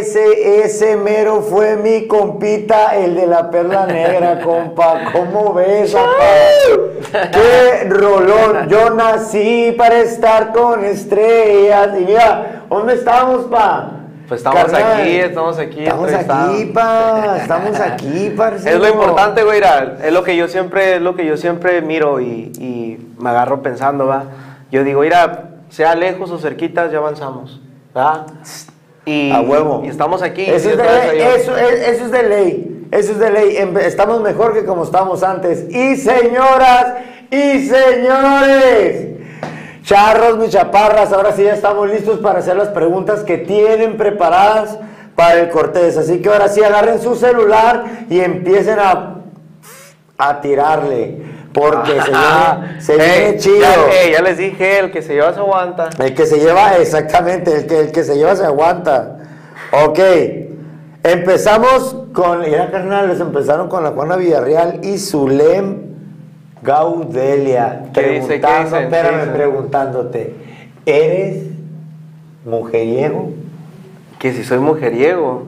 Ese, ese mero fue mi compita, el de la perla negra, compa. ¿Cómo ves, papá? ¡Qué rolón! Yo nací para estar con estrellas. Y mira, ¿dónde estamos, pa? Pues estamos Carnal, aquí, estamos aquí. Estamos aquí, pa. Estamos aquí, parcero. Es lo importante, güey, es lo que yo siempre, es lo que yo siempre miro y, y me agarro pensando, va. Yo digo, mira, sea lejos o cerquitas, ya avanzamos, ¿va? Y, A huevo. Y estamos aquí. Eso es, de ley, eso, es, eso es de ley. Eso es de ley. Em- Estamos mejor que como estábamos antes. Y señoras y señores, charros, mis chaparras, ahora sí ya estamos listos para hacer las preguntas que tienen preparadas para el Cortés. Así que ahora sí agarren su celular y empiecen a, a tirarle. Porque se viene, se viene Ey, chido. Ya, ey, ya les dije, el que se lleva se aguanta. El que se lleva, exactamente, el que, el que se lleva se aguanta. Ok, empezamos con, ya carnales, empezaron con la Juana Villarreal y Zulem Gaudelia. ¿Qué dice? ¿Qué Preguntando, dicen? espérame, preguntándote, ¿eres mujeriego? Que si soy mujeriego.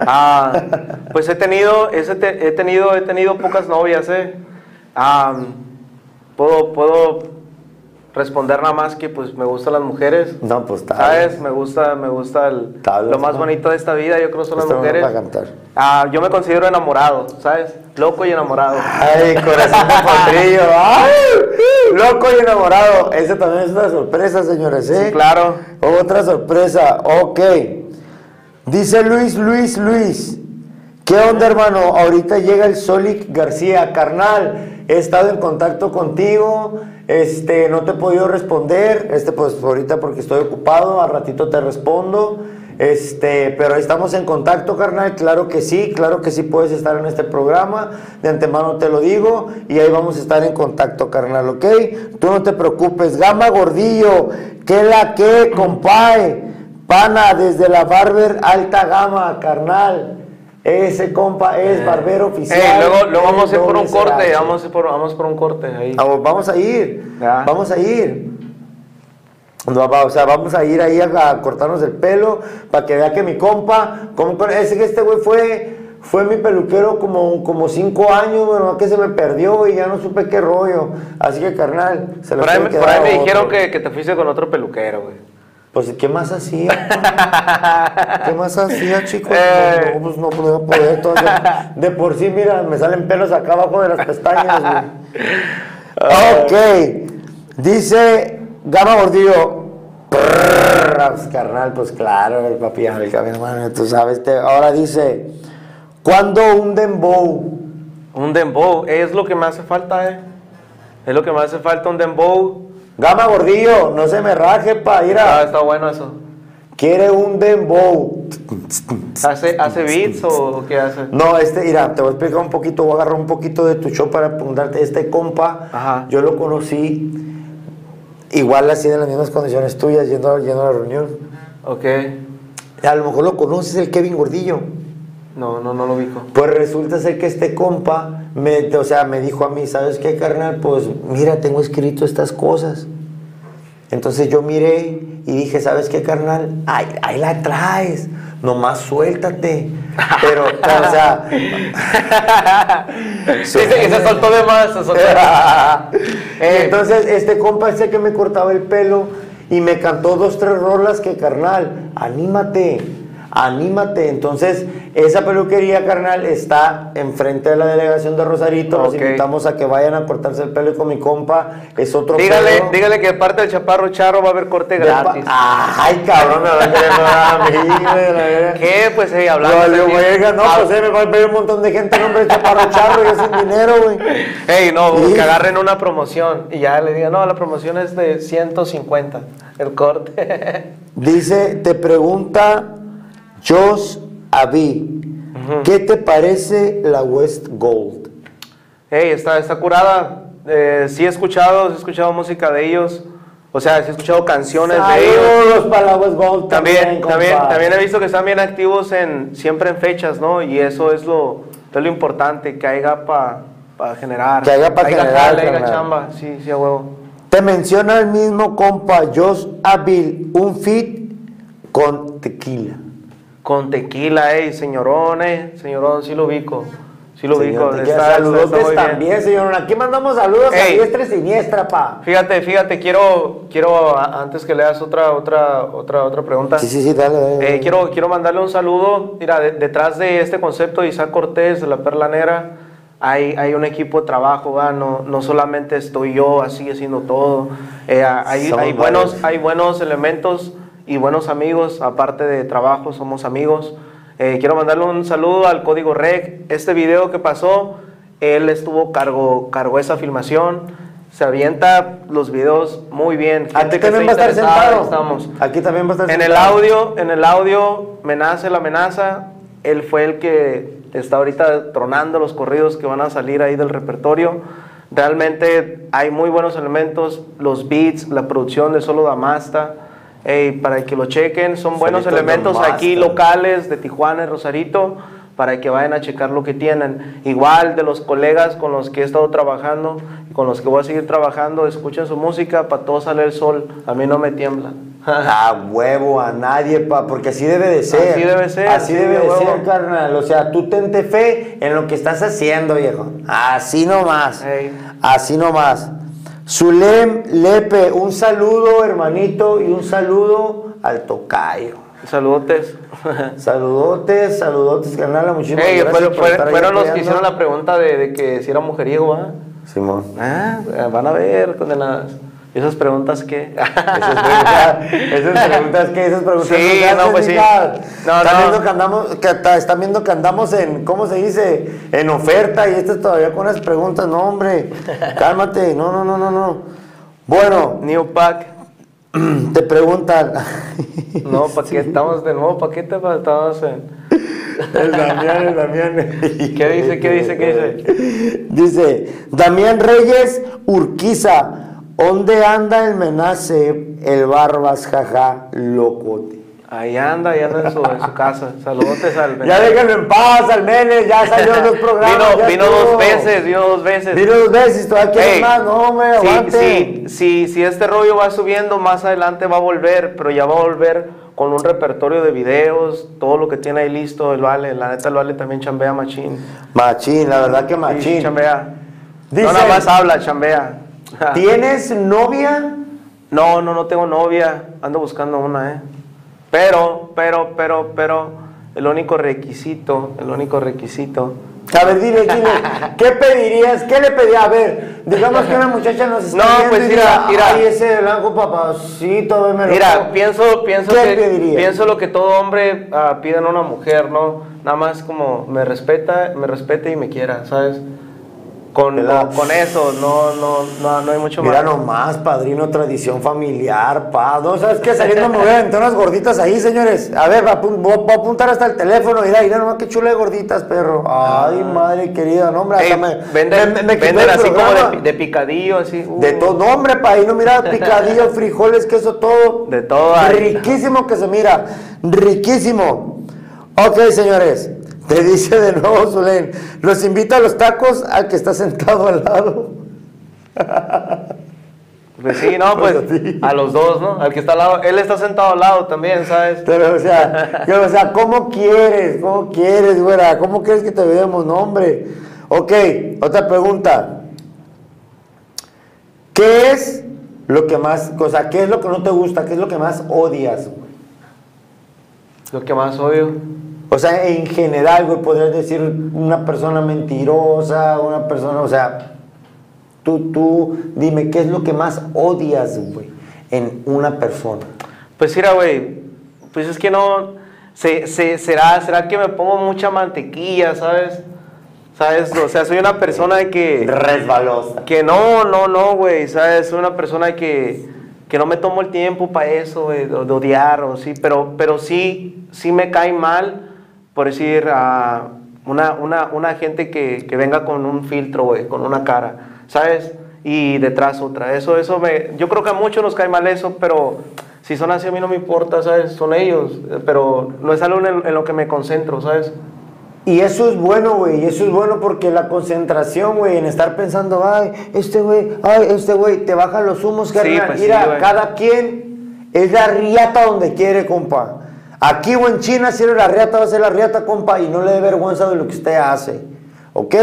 Ah, pues he tenido, he tenido, he tenido pocas novias, eh. Ah, puedo, puedo responder nada más que pues me gustan las mujeres. No, pues está ¿Sabes? Me gusta, me gusta el- lo más bonito de esta vida, yo creo son las Esto mujeres. cantar. Ah, yo me considero enamorado, ¿sabes? Loco y enamorado. Ay, corazón de potrillo. Ay, loco y enamorado. Esa también es una sorpresa, señores. ¿eh? Sí, claro. Otra sorpresa. Ok. Dice Luis, Luis, Luis. ¿Qué onda, hermano? Ahorita llega el Solic García, carnal. He estado en contacto contigo. Este, no te he podido responder. Este, pues ahorita porque estoy ocupado. Al ratito te respondo. Este, pero estamos en contacto, carnal. Claro que sí, claro que sí puedes estar en este programa. De antemano te lo digo. Y ahí vamos a estar en contacto, carnal, ¿ok? Tú no te preocupes. Gama Gordillo, que la que, compadre. Pana, desde la Barber Alta Gama, carnal. Ese compa es barbero oficial. Ey, luego, luego vamos a ir por un corte, vamos a ir por, vamos por un corte ahí. Vamos a ir, Ya. vamos a ir. O sea, vamos a ir ahí a, a cortarnos el pelo para que vea que mi compa, como ese que este güey fue, fue mi peluquero como, como cinco años, bueno, que se me perdió y ya no supe qué rollo. Así que carnal, se lo Por ahí, por ahí me dijeron que, que te fuiste con otro peluquero, güey. Pues, ¿qué más hacía? ¿Qué más hacía, chicos? Eh. No, pues no, no iba a poder. todo. De, por sí, mira, me salen pelos acá abajo de las pestañas, güey. Ok. Dice Gama Gordillo. Pues, carnal, pues claro, el papi, el camino, hermano, tú sabes. te- ahora dice, ¿cuándo un dembow? Un dembow, es lo que me hace falta, eh. Es lo que me hace falta, un dembow. Gama Gordillo, no se me raje, pa, ir Ah, está bueno eso. Quiere un dembow. ¿Hace, hace beats o, o qué hace? No, este, mira, te voy a explicar un poquito, voy a agarrar un poquito de tu show para apuntarte. Este compa, Ajá. yo lo conocí igual así en las mismas condiciones tuyas, yendo, yendo a la reunión. Ok. A lo mejor lo conoces, el Kevin Gordillo. No, no, no lo ubico. Pues resulta ser que este compa, me, o sea, me dijo a mí, ¿sabes qué, carnal? Pues mira, tengo escrito estas cosas. Entonces yo miré y dije, ¿sabes qué, carnal? Ahí, ahí la traes, nomás suéltate. Pero, o sea... Se soltó de más, se soltó de más. Y entonces este compa ese que me cortaba el pelo y me cantó dos, tres rolas que, carnal, anímate, anímate. Entonces, esa peluquería, carnal, está enfrente de la delegación de Rosarito. Los invitamos a que vayan a cortarse el pelo con mi compa. Es otro Dígale, pedo. dígale que de parte del chaparro charro va a haber corte De gratis. Ay, cabrón, me va a mí. ¿Qué? Pues, hey, hablando. Vale, verga, no, Ah, pues eh, me va a ver un montón de gente, nombre chaparro charro, yo sin dinero, güey. Hey, no, Sí. que agarren una promoción y ya le digan, no, la promoción es de 150, el corte. Dice, te pregunta Josh Avi, ¿qué te parece la West Gold? hey, está, está curada. Eh, sí he escuchado, sí he escuchado música de ellos. O sea, sí he escuchado canciones de ellos. Para la West Gold También, también, también, he visto que están bien activos en, siempre en fechas, ¿no? Y eso es lo, es lo importante, que haya para generar. Que haya pa' generar, jale, haya chamba, sí, sí, a huevo. Te menciona el mismo compa Josh Avil, un fit con tequila. Con tequila, ey, señorón, eh. Señorón, sí lo ubico. Sí lo ubico. Bien. también, señor. Aquí mandamos saludos a Ey. diestra y siniestra, pa. Fíjate, fíjate, quiero, quiero a- antes que leas otra, otra, otra, otra pregunta. Sí, sí, sí, dale, dale, dale. Eh, quiero, quiero mandarle un saludo. Mira, de- detrás de este concepto de Isaac Cortés, de la Perla Negra, hay, hay un equipo de trabajo, ¿va? No, no solamente estoy yo así haciendo todo. Eh, hay, hay, buenos, hay buenos elementos y buenos amigos, aparte de trabajo, somos amigos. Eh, quiero mandarle un saludo al Código Rec. Este video que pasó, él estuvo cargo, cargó esa filmación. Se avienta los videos muy bien. Aquí Gente también va a estar sentado. Estamos. Aquí también va a estar En el audio, en el audio, me nace la amenaza. Él fue el que está ahorita tronando los corridos que van a salir ahí del repertorio. Realmente hay muy buenos elementos, los beats, la producción de Solo Damasta. Ey, para que lo chequen, son buenos elementos aquí locales de Tijuana y Rosarito para que vayan a checar lo que tienen. Igual de los colegas con los que he estado trabajando y con los que voy a seguir trabajando, escuchen su música, para todos sale el sol, a mí no me tiembla. A huevo, a nadie, pa, porque así debe de ser. Así debe ser, Así sí, debe de huevo. ser, carnal. O sea, tú tente fe en lo que estás haciendo, viejo. Así nomás. Ey. Así nomás. Zulem Lepe, un saludo, hermanito, y un saludo al tocayo. Saludotes. Saludotes, saludotes, carnal. Muchísimas Ey, gracias. fueron, por fueron- estar ahí fueron los que hicieron la pregunta de, de que si era mujeriego, ¿ah? Simón. Ah, van a ver, condenadas. Esas preguntas que. Esas preguntas, esas preguntas que esas preguntas Sí, no, pues sí. No, están no. viendo que andamos que están viendo que andamos en cómo se dice en oferta y estas todavía con las preguntas no hombre cálmate no no no no no bueno New Pack. te preguntan No, paquete. Estamos de nuevo paquete, pa, estamos en. el Damián el Damián ¿Qué dice? ¿Qué dice? ¿Qué dice? dice Damián Reyes Urquiza ¿dónde anda el menace el barbas jaja locote Ahí anda, ahí anda en su, en su casa. Saludotes al. Ya déjenlo en paz, al Menes, ya salió en los programas. Vino, vino dos veces, vino dos veces. Vino dos veces, todavía quieres más, no, hombre, sí, aguante. sí, sí, si este rollo va subiendo, más adelante va a volver, pero ya va a volver con un repertorio de videos, todo lo que tiene ahí listo, el Vale, la neta el Vale también chambea machín. Machín, la verdad que Sí, machín. chambea. Dice- no nada más habla, chambea. ¿Tienes novia? No, no, no tengo novia, ando buscando una, eh. Pero, pero, pero, pero, el único requisito, el único requisito. A ver, dile, dile, ¿qué pedirías? ¿Qué le pedirías? A ver, digamos que una muchacha nos está No, pues mira, mira. Ay, ese blanco papacito, vémelo. Mira, pienso, pienso ¿Qué que pienso lo que todo hombre ah, pide en una mujer, ¿no? Nada más como me respeta, me respete y me quiera, ¿sabes? Con, ¿Verdad? con, eso, no, no, no, no hay mucho Mira más. nomás, padrino, tradición familiar, pa. No, ¿sabes qué? Saliendo me voy a aventar unas gorditas ahí, señores. A ver, voy a apuntar hasta el teléfono. Mira, mira nomás qué chula de gorditas, perro. Ay, madre querida, no, hombre. Ey, hasta me, venden me- venden así como de, de picadillo, así. uh. De todo, no, hombre, pa, ahí no mira, picadillo, frijoles, queso, todo. De todo ahí. Riquísimo que se mira, riquísimo. Ok, señores, te dice de nuevo Zulén, los invita a los tacos al que está sentado al lado. Pues sí, no, pues Pues a los dos, ¿no? Al que está al lado, él está sentado al lado también, ¿sabes? Pero, o sea, o sea, ¿cómo quieres? ¿Cómo quieres, güera? ¿Cómo quieres que te veamos? No, hombre. Ok, otra pregunta. ¿Qué es lo que más, o sea, qué es lo que no te gusta? ¿Qué es lo que más odias, güey? Lo que más odio. O sea, en general, güey, podrías decir una persona mentirosa, una persona, o sea, tú, tú, dime, ¿qué es lo que más odias, güey, en una persona? Pues mira, güey, pues es que no, se, se- será, será que me pongo mucha mantequilla, ¿sabes? ¿Sabes? O sea, soy una persona de que... Resbalosa. Que no, no, no, güey, ¿sabes? Soy una persona que, que no me tomo el tiempo para eso, de, de odiar o sí, pero, pero sí, sí me cae mal, por decir, a una, una, una gente que, que venga con un filtro, güey, con una cara, ¿sabes? Y detrás otra. Eso, eso me, yo creo que a muchos nos cae mal eso, pero si son así a mí no me importa, ¿sabes? Son ellos, eh, pero no es algo en, en lo que me concentro, ¿sabes? Y eso es bueno, güey, y eso es bueno porque la concentración, güey, en estar pensando, ay, este güey, ay, este güey, te baja los humos, Sí, carnal. pues sí, Mira, güey. cada quien es la riata donde quiere, compa. Aquí o en China, si eres la riata, va a ser la riata, compa, y no le dé vergüenza de lo que usted hace. ¿Ok?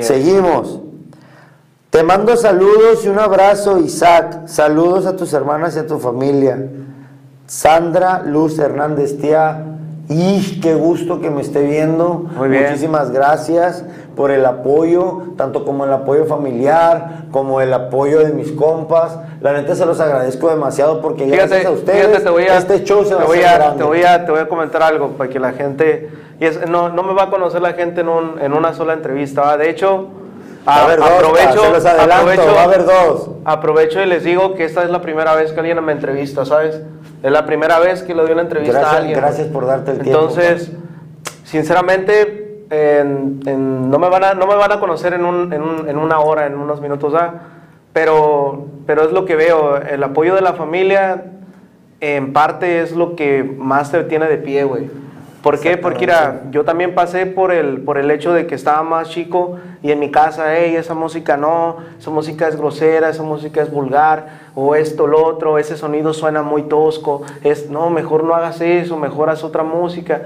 Seguimos. Te mando saludos y un abrazo, Isaac. Saludos a tus hermanas y a tu familia. Sandra Luz Hernández, tía. Y qué gusto que me esté viendo. Muy bien. Muchísimas gracias por el apoyo, tanto como el apoyo familiar, como el apoyo de mis compas. La neta se los agradezco demasiado porque gracias a ustedes fíjate, te voy a, este show se va te a voy hacer a, grande. te voy a, te voy a comentar algo para que la gente, y es- no, no me va a conocer la gente en, un- en una sola entrevista. ¿va? De hecho, Va a haber dos, aprovecho, se los adelanto, aprovecho, va a haber dos. aprovecho y les digo que esta es la primera vez que alguien me entrevista, ¿sabes? Es la primera vez que le doy una entrevista Gracias- a alguien. gracias por darte el tiempo, Entonces, sinceramente, en- en- no, me van a, no me van a conocer en, un- en un- en una hora, en unos minutos, ¿ah? pero, pero es lo que veo. El apoyo de la familia, en parte, es lo que más te tiene de pie, güey. ¿Por qué? Porque mira, yo también pasé por el, por el hecho de que estaba más chico y en mi casa, hey, esa música no, esa música es grosera, esa música es vulgar, o esto, lo otro, ese sonido suena muy tosco, es, no, mejor no hagas eso, mejor haz otra música.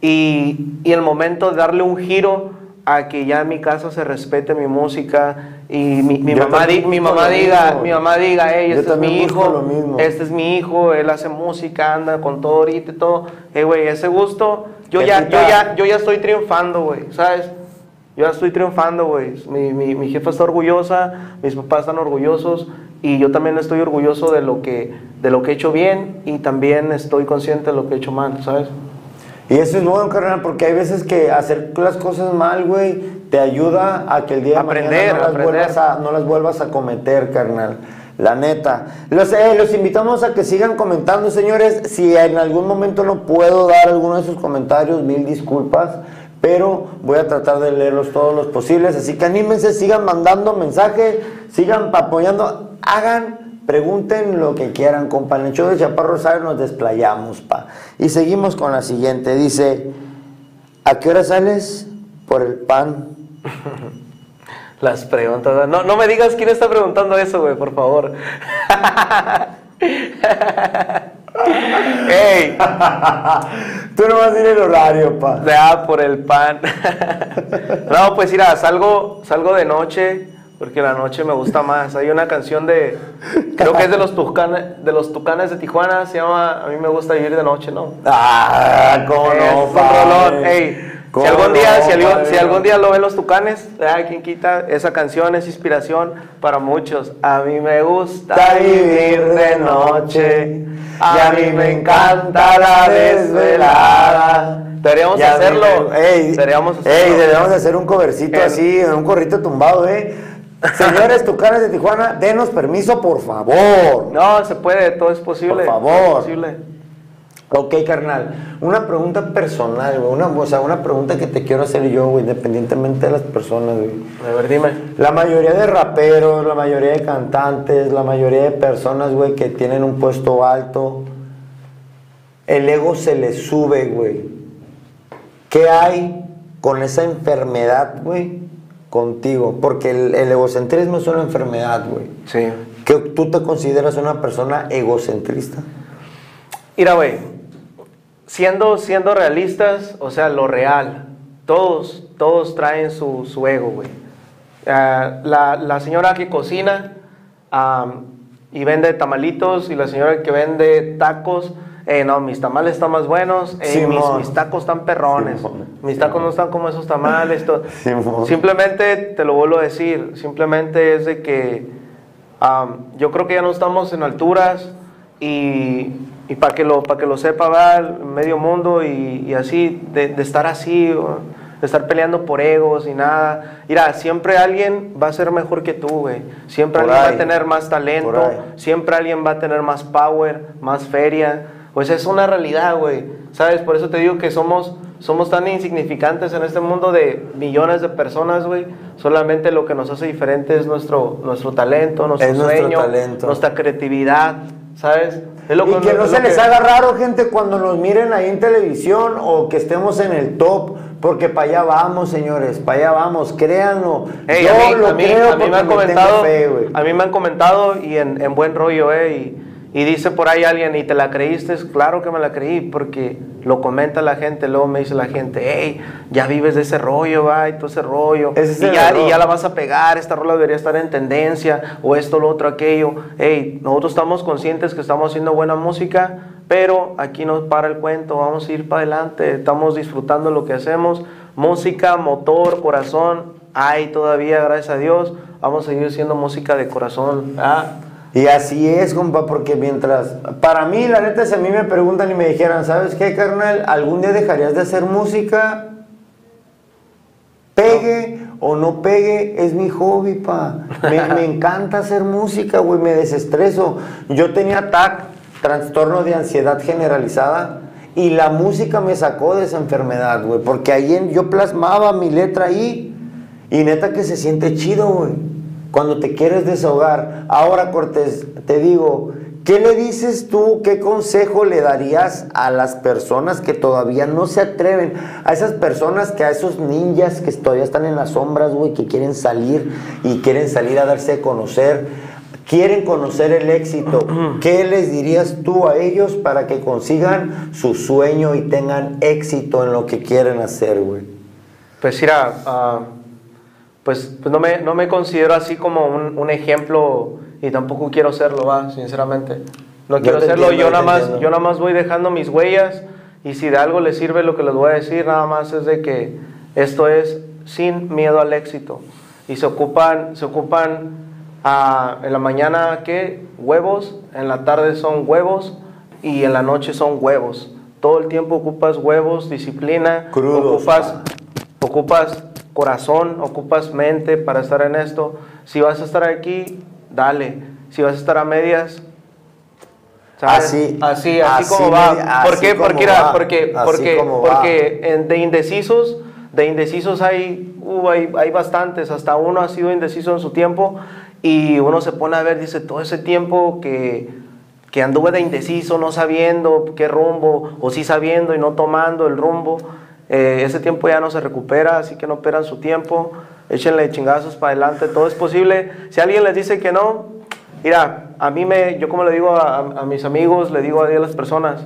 Y, y el momento de darle un giro a que ya en mi casa se respete mi música y mi, mi mamá, di- mi mamá diga, mismo. mi mamá diga, hey, este es mi hijo, este es mi hijo, él hace música, anda con todo ahorita y todo. Hey, güey, ese gusto, yo ya, yo ya, yo ya estoy triunfando, güey, ¿sabes? Yo ya estoy triunfando, güey. Mi, mi, mi jefa está orgullosa, mis papás están orgullosos y yo también estoy orgulloso de lo que, de lo que he hecho bien y también estoy consciente de lo que he hecho mal, ¿sabes? Y eso es bueno, carnal, porque hay veces que hacer las cosas mal, güey, te ayuda a que el día Aprender, de mañana no las, vuelvas a, no las vuelvas a cometer, carnal. La neta. Los, eh, los invitamos a que sigan comentando, señores. Si en algún momento no puedo dar alguno de sus comentarios, mil disculpas. Pero voy a tratar de leerlos todos los posibles. Así que anímense, sigan mandando mensajes, sigan apoyando, hagan, pregunten lo que quieran, compa. En el show de Chaparro Rosario nos desplayamos, pa. Y seguimos con la siguiente. Dice, ¿a qué hora sales por el pan? Las preguntas. No, no me digas quién está preguntando eso, güey, por favor. ¡Ey! Tú no vas a ir el horario, pa. Da por el pan. no, pues mira, salgo, salgo de noche, porque la noche me gusta más. Hay una canción de, creo que es de los tucanes, de los tucanes de Tijuana, se llama A mí me gusta vivir de noche, ¿no? Ah, cómo Es no, un rolón. Ey, si ¿Cómo algún día, no, si, algún, si algún día lo ven los tucanes, ay, quien quita, esa canción es inspiración para muchos. A mí me gusta vivir de noche, y a mí me encanta la desvelada. Deberíamos hacerlo. me- Ey, deberíamos ey, hacerlo. deberíamos hacer un covercito así, un corrito tumbado, ¿eh? Señores Tucanes de Tijuana, denos permiso, por favor. No, se puede, todo es posible. Por favor. es posible. Ok, carnal. Una pregunta personal, güey. Una, o sea, una pregunta que te quiero hacer yo, güey, independientemente de las personas, güey. A ver, dime. La mayoría de raperos, la mayoría de cantantes, la mayoría de personas, güey, que tienen un puesto alto, el ego se les sube, güey. ¿Qué hay con esa enfermedad, güey, contigo? Porque el, el egocentrismo es una enfermedad, güey. Sí. ¿Que tú te consideras una persona egocentrista? Mira, güey, siendo, siendo realistas, o sea, lo real, todos, todos traen su, su ego, güey. Ah, la, la señora que cocina y vende tamalitos y la señora que vende tacos, eh, no, mis tamales están más buenos, eh, mis, Simón. mis tacos están perrones, Simón. mis tacos no están como esos tamales. Simón. Simplemente, te lo vuelvo a decir, simplemente es de que am, yo creo que ya no estamos en alturas y, y para que, lo, para que lo sepa va el medio mundo y, y así, de, de estar así, de estar peleando por egos y nada. Mira, siempre alguien va a ser mejor que tú, güey. Siempre Por alguien va ahí. a tener más talento, siempre alguien va a tener más power, más feria. Pues es una realidad, güey. ¿Sabes? Por eso te digo que somos, somos tan insignificantes en este mundo de millones de personas, güey. Solamente lo que nos hace diferente es nuestro, nuestro talento, nuestro Es nuestro sueño, talento. nuestra creatividad, ¿sabes? Es lo y que no se les que- haga raro, gente, cuando nos miren ahí en televisión o que estemos en el top, porque para allá vamos, señores, para allá vamos, créanlo. Yo a mí, lo a mí- creo a mí me han comentado, fe, a mí me han comentado y en, en buen rollo, eh, y, Y dice por ahí alguien, ¿y te la creíste? Claro que me la creí, porque lo comenta la gente, luego me dice la gente, hey, ya vives de ese rollo, va, y todo ese rollo. Ese es y, ya, y ya la vas a pegar, esta rola debería estar en tendencia, o esto, lo otro, aquello. Hey, nosotros estamos conscientes que estamos haciendo buena música, pero aquí nos para el cuento, vamos a ir para adelante, estamos disfrutando lo que hacemos. Música, motor, corazón, hay todavía, gracias a Dios, vamos a seguir siendo música de corazón. Ah, Y así es, compa, porque mientras, para mí, la neta, si a mí me preguntan y me dijeran, ¿sabes qué, carnal? ¿Algún día dejarías de hacer música? Pegue o no pegue, es mi hobby, pa. Me, encanta hacer música, güey, me desestreso. Yo tenía TAC, trastorno de ansiedad generalizada, y la música me sacó de esa enfermedad, güey, porque ahí en- yo plasmaba mi letra ahí, y neta que se siente chido, güey. Cuando te quieres desahogar. Ahora, Cortés, te digo, ¿qué le dices tú, qué consejo le darías a las personas que todavía no se atreven? A esas personas que a esos ninjas que todavía están en las sombras, güey, que quieren salir y quieren salir a darse a conocer. Quieren conocer el éxito. ¿Qué les dirías tú a ellos para que consigan su sueño y tengan éxito en lo que quieren hacer, güey? Pues mira, ah, pues, pues no, me, no me considero así como un, un ejemplo y tampoco quiero serlo, va, sinceramente. No quiero serlo, yo nada más, yo nada más voy dejando mis huellas y si de algo les sirve lo que les voy a decir, nada más es de que esto es sin miedo al éxito. Y se ocupan, se ocupan ah, en la mañana, ¿qué? Huevos, en la tarde son huevos y en la noche son huevos. Todo el tiempo ocupas huevos, disciplina, Crudos, ocupas pa. ocupas corazón, ocupas mente para estar en esto. Si vas a estar aquí, dale. Si vas a estar a medias, ¿sabes? Así, así, así, así como va. ¿Por así qué? Porque, va, porque, porque, porque en- de indecisos, de indecisos hay, uh, hay, hay bastantes. Hasta uno ha sido indeciso en su tiempo y uno se pone a ver, dice, todo ese tiempo que, que anduve de indeciso, no sabiendo qué rumbo, o sí sabiendo y no tomando el rumbo, eh, ese tiempo ya no se recupera, así que no pierdan su tiempo, échenle chingazos para adelante, todo es posible. Si alguien les dice que no, mira, a mí me, yo como le digo a, a- mis amigos, le digo a las personas,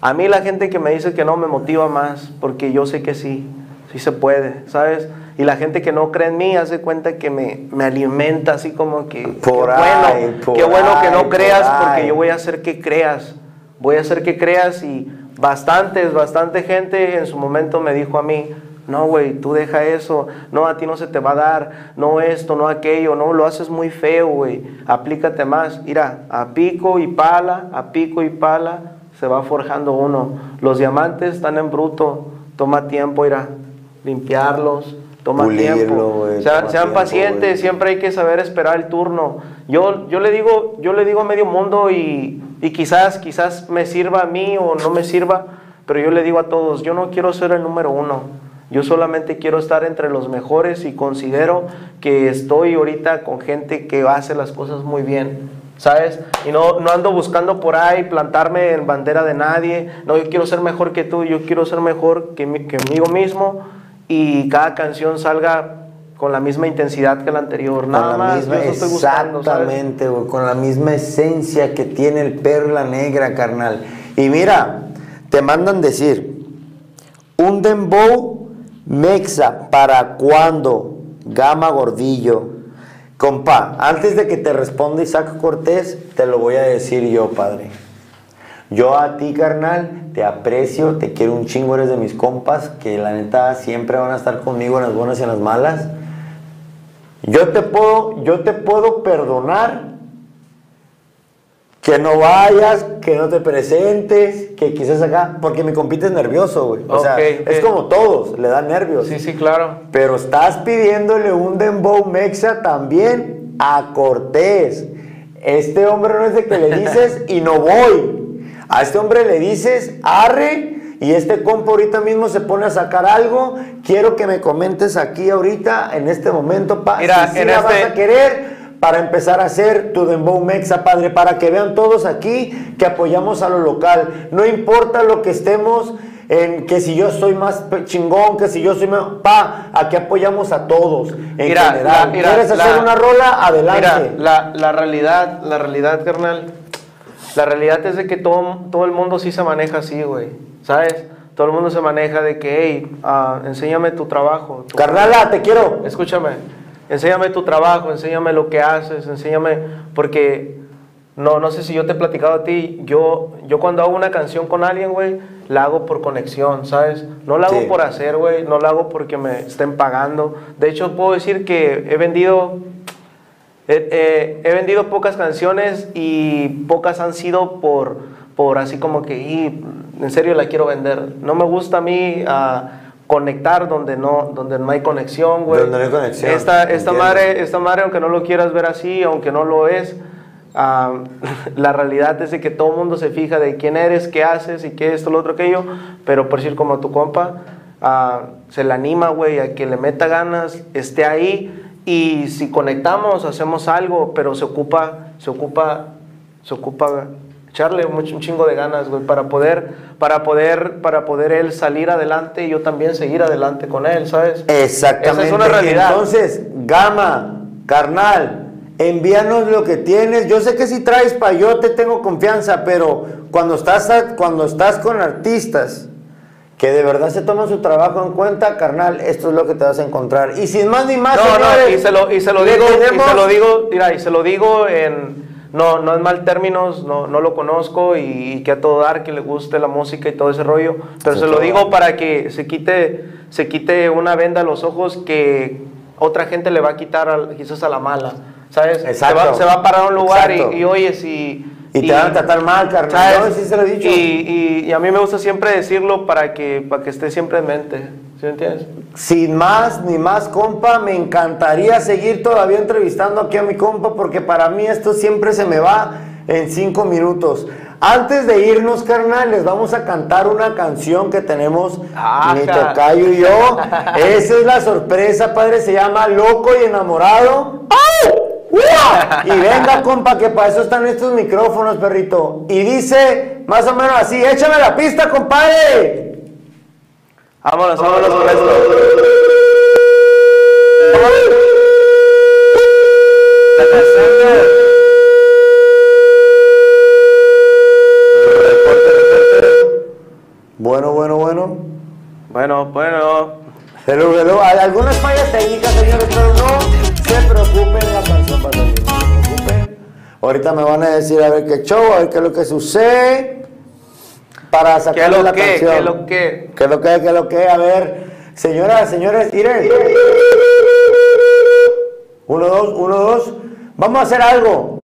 a mí la gente que me dice que no me motiva más, porque yo sé que sí, sí se puede, ¿sabes? Y la gente que no cree en mí hace cuenta que me, me alimenta así como que, Por qué ahí, bueno, por qué bueno que no creas, ahí. porque yo voy a hacer que creas, voy a hacer que creas y bastantes, bastante gente en su momento me dijo a mí, no, güey, tú deja eso, no, a ti no se te va a dar, no esto, no aquello, no, lo haces muy feo, güey, aplícate más, mira, a pico y pala, a pico y pala, se va forjando uno, los diamantes están en bruto, toma tiempo, mira, limpiarlos, toma Pulirlo, tiempo, güey, Sean- toma sean tiempo, pacientes, siempre hay que saber esperar el turno. Yo, yo le digo, yo le digo a medio mundo y, y quizás, quizás me sirva a mí o no me sirva, pero yo le digo a todos, yo no quiero ser el número uno. Yo solamente quiero estar entre los mejores y considero que estoy ahorita con gente que hace las cosas muy bien, ¿sabes? Y no, no ando buscando por ahí plantarme en bandera de nadie. No, yo quiero ser mejor que tú, yo quiero ser mejor que, mi- que conmigo mismo y cada canción salga con la misma intensidad que la anterior. Nada con la más, misma, yo eso estoy buscando, ¿sabes? exactamente, güey, con la misma esencia que tiene el perla negra, carnal. Y mira, te mandan decir, un dembow mexa para cuando, gama gordillo. Compa, antes de que te responda Isaac Cortés, te lo voy a decir yo, padre. Yo a ti, carnal, te aprecio, te quiero un chingo, eres de mis compas, que la neta siempre van a estar conmigo en las buenas y en las malas. Yo te puedo, yo te puedo perdonar que no vayas, que no te presentes, que quizás acá, porque mi compita es nervioso, güey. O sea, es como todos, le dan nervios. Sí, sí, claro. Pero estás pidiéndole un dembow mexa también a Cortés. Este hombre no es de que le dices y no voy. A este hombre le dices arre y este compa ahorita mismo se pone a sacar algo. Quiero que me comentes aquí ahorita, en este momento, pa, Mira, si sí en la vas este- a querer para empezar a hacer tu dembow mexa, padre, para que vean todos aquí que apoyamos a lo local. No importa lo que estemos en que si yo soy más chingón, que si yo soy más... Pa, aquí apoyamos a todos en Mira, general. la- mira, ¿Quieres hacer la- una rola? Adelante. Mira, la, la realidad, la realidad, carnal, La realidad es de que todo, todo el mundo sí se maneja así, güey. ¿Sabes? Todo el mundo se maneja de que, hey, ah, enséñame tu trabajo. tu- Carnala, te quiero. Escúchame, enséñame tu trabajo, enséñame lo que haces, enséñame, porque no, no sé si yo te he platicado a ti, yo, yo cuando hago una canción con alguien, güey, la hago por conexión, ¿sabes? No la hago Sí. por hacer, güey, no la hago porque me estén pagando. De hecho, puedo decir que he vendido, he, he- he vendido pocas canciones y pocas han sido por, por así como que, "Y, en serio la quiero vender. No me gusta a mí ah, conectar donde no, donde no hay conexión, güey. Donde no hay conexión, Esta, esta, madre, esta madre, aunque no lo quieras ver así, aunque no lo es, ah, la realidad es de que todo el mundo se fija de quién eres, qué haces y qué esto, lo otro, aquello, pero por decir como tu compa, ah, se le anima, güey, a que le meta ganas, esté ahí y si conectamos, hacemos algo, pero se ocupa, se ocupa, se ocupa echarle mucho, un chingo de ganas, güey, para poder, para poder, para poder él salir adelante y yo también seguir adelante con él, ¿sabes? Exactamente. Esa es una realidad. Entonces, Gama, carnal, envíanos lo que tienes. Yo sé que si traes payote tengo confianza, pero cuando estás, a- cuando estás con artistas que de verdad se toman su trabajo en cuenta, carnal, esto es lo que te vas a encontrar. Y sin más ni más, No, no, y se lo, y se lo digo, y se lo digo, mira, y se lo digo en, no, no en mal términos, no, no lo conozco y, y que a todo dar que le guste la música y todo ese rollo, pero Sí, se lo digo para que se quite, se quite una venda a los ojos que otra gente le va a quitar quizás a la mala, ¿sabes? Exacto. Se va, se va a parar a un lugar y, y oye, si... Y te van a tratar mal, carnal. No, sí se lo he dicho. Y, a mí me gusta siempre decirlo para que, para que esté siempre en mente, ¿sí me entiendes? Sin más ni más, compa, me encantaría seguir todavía entrevistando aquí a mi compa porque para mí esto siempre se me va en cinco minutos. Antes de irnos, carnal, les vamos a cantar una canción que tenemos Ajá. mi tocayo y yo. Esa es la sorpresa, padre, se llama Loco y Enamorado. ¡Uah! Y venga, compa, que para eso están estos micrófonos, perrito. Y dice más o menos así, échame la pista, compadre. Vámonos, vámonos con esto. Bueno, bueno, bueno. Bueno, bueno. Hello, algunas fallas técnicas, señores, pero Ahorita me van a decir a ver qué show, a ver qué es lo que sucede para ¿Qué es sacarle lo la que? canción. ¿Qué es lo que? ¿Qué es lo que? ¿Qué es lo que? A ver, señoras, señores, miren. Uno, dos, uno, dos. Vamos a hacer algo.